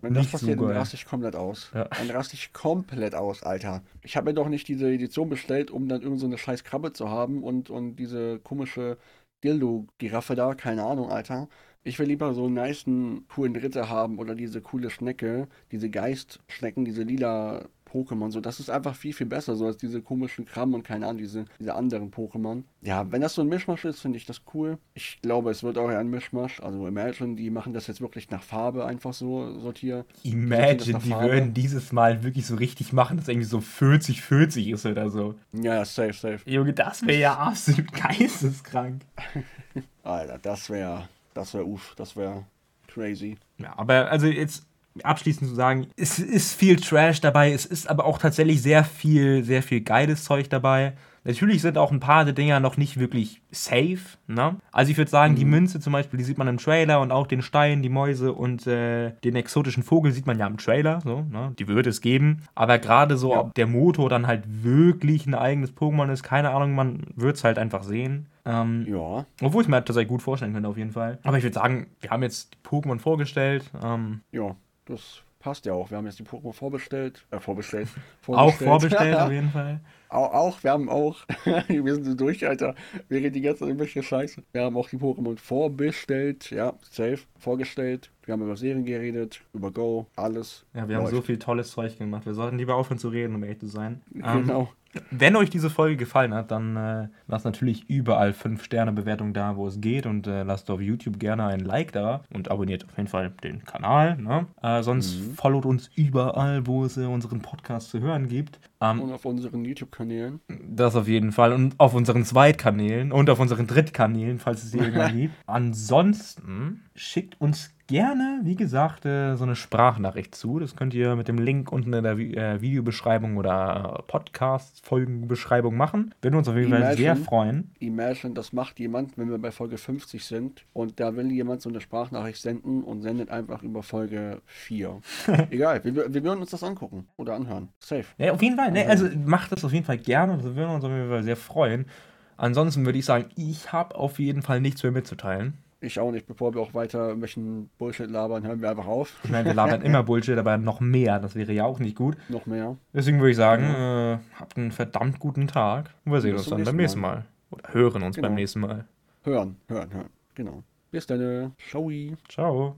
Wenn das Nicht so passiert, dann raste ich komplett aus. Ja. Dann raste ich komplett aus, Alter. Ich habe mir doch nicht diese Edition bestellt, um dann irgend so eine scheiß Krabbe zu haben und, und diese komische Dildo-Giraffe da, keine Ahnung, Alter. Ich will lieber so einen nicen, coolen Ritter haben oder diese coole Schnecke, diese Geistschnecken, diese lila Pokémon, so. Das ist einfach viel, viel besser, so als diese komischen Krabben und keine Ahnung, diese, diese anderen Pokémon. Ja, wenn das so ein Mischmasch ist, finde ich das cool. Ich glaube, es wird auch ein Mischmasch. Also Imagine, die machen das jetzt wirklich nach Farbe einfach so sortiert. Imagine, die würden dieses Mal wirklich so richtig machen, dass irgendwie so 40-40 ist oder so. Ja, ja, safe, safe. Junge, das wäre ja absolut geisteskrank. Alter, das wäre, das wäre uff, das wäre crazy. Ja, aber also jetzt abschließend zu sagen, es ist viel Trash dabei, es ist aber auch tatsächlich sehr viel, sehr viel geiles Zeug dabei. Natürlich sind auch ein paar der Dinger noch nicht wirklich safe, ne? Also ich würde sagen, die Münze zum Beispiel, die sieht man im Trailer und auch den Stein, die Mäuse und äh, den exotischen Vogel sieht man ja im Trailer, so, ne? Die würde es geben. Aber gerade so, Ja. ob der Motor dann halt wirklich ein eigenes Pokémon ist, keine Ahnung, man wird es halt einfach sehen. Ähm, Ja, obwohl ich mir halt tatsächlich gut vorstellen könnte, auf jeden Fall. Aber ich würde sagen, wir haben jetzt die Pokémon vorgestellt. Ähm, ja, das passt ja auch. Wir haben jetzt die Pokémon vorbestellt, äh, vorbestellt. auch vorbestellt, auf jeden Fall. Auch, auch, wir haben auch, wir sind so durch, Alter. Wir reden die ganze Zeit irgendwelche Scheiße. Wir haben auch die Pokémon vorbestellt, ja, safe, vorgestellt. Wir haben über Serien geredet, über Go, alles. Ja, wir haben so Läuft. viel tolles Zeug gemacht. Wir sollten lieber aufhören zu reden, um ehrlich zu sein. Ähm, Genau. Wenn euch diese Folge gefallen hat, dann äh, lasst natürlich überall 5-Sterne-Bewertung da, wo es geht. Und äh, lasst auf YouTube gerne ein Like da und abonniert auf jeden Fall den Kanal. Ne? Äh, sonst Mhm. followt uns überall, wo es äh, unseren Podcast zu hören gibt. Ähm, Und auf unseren YouTube-Kanälen. Das auf jeden Fall. Und auf unseren Zweitkanälen und auf unseren Drittkanälen, falls es die irgendwann gibt. Ansonsten schickt uns gerne, wie gesagt, äh, so eine Sprachnachricht zu. Das könnt ihr mit dem Link unten in der äh, Videobeschreibung oder äh, Podcast-Folgenbeschreibung machen. Würden uns auf jeden Fall sehr freuen. Imagine, das macht jemand, wenn wir bei Folge 50 sind und da will jemand so eine Sprachnachricht senden und sendet einfach über Folge 4. Egal, wir, wir würden uns das angucken oder anhören. Safe. Ja, auf jeden Fall. Ne, also macht das auf jeden Fall gerne. Das würden wir uns auf jeden Fall sehr freuen. Ansonsten würde ich sagen, ich habe auf jeden Fall nichts mehr mitzuteilen. Ich auch nicht. Bevor wir auch weiter irgendwelchen Bullshit labern, hören wir einfach auf. Ich meine, wir labern immer Bullshit, aber noch mehr. Das wäre ja auch nicht gut. Noch mehr. Deswegen würde ich sagen, äh, habt einen verdammt guten Tag. Und wir sehen Bis uns dann beim nächsten nächsten Mal. Oder hören uns Genau. beim nächsten Mal. Hören, hören, hören. Genau. Bis dann. Ciao. Ciao.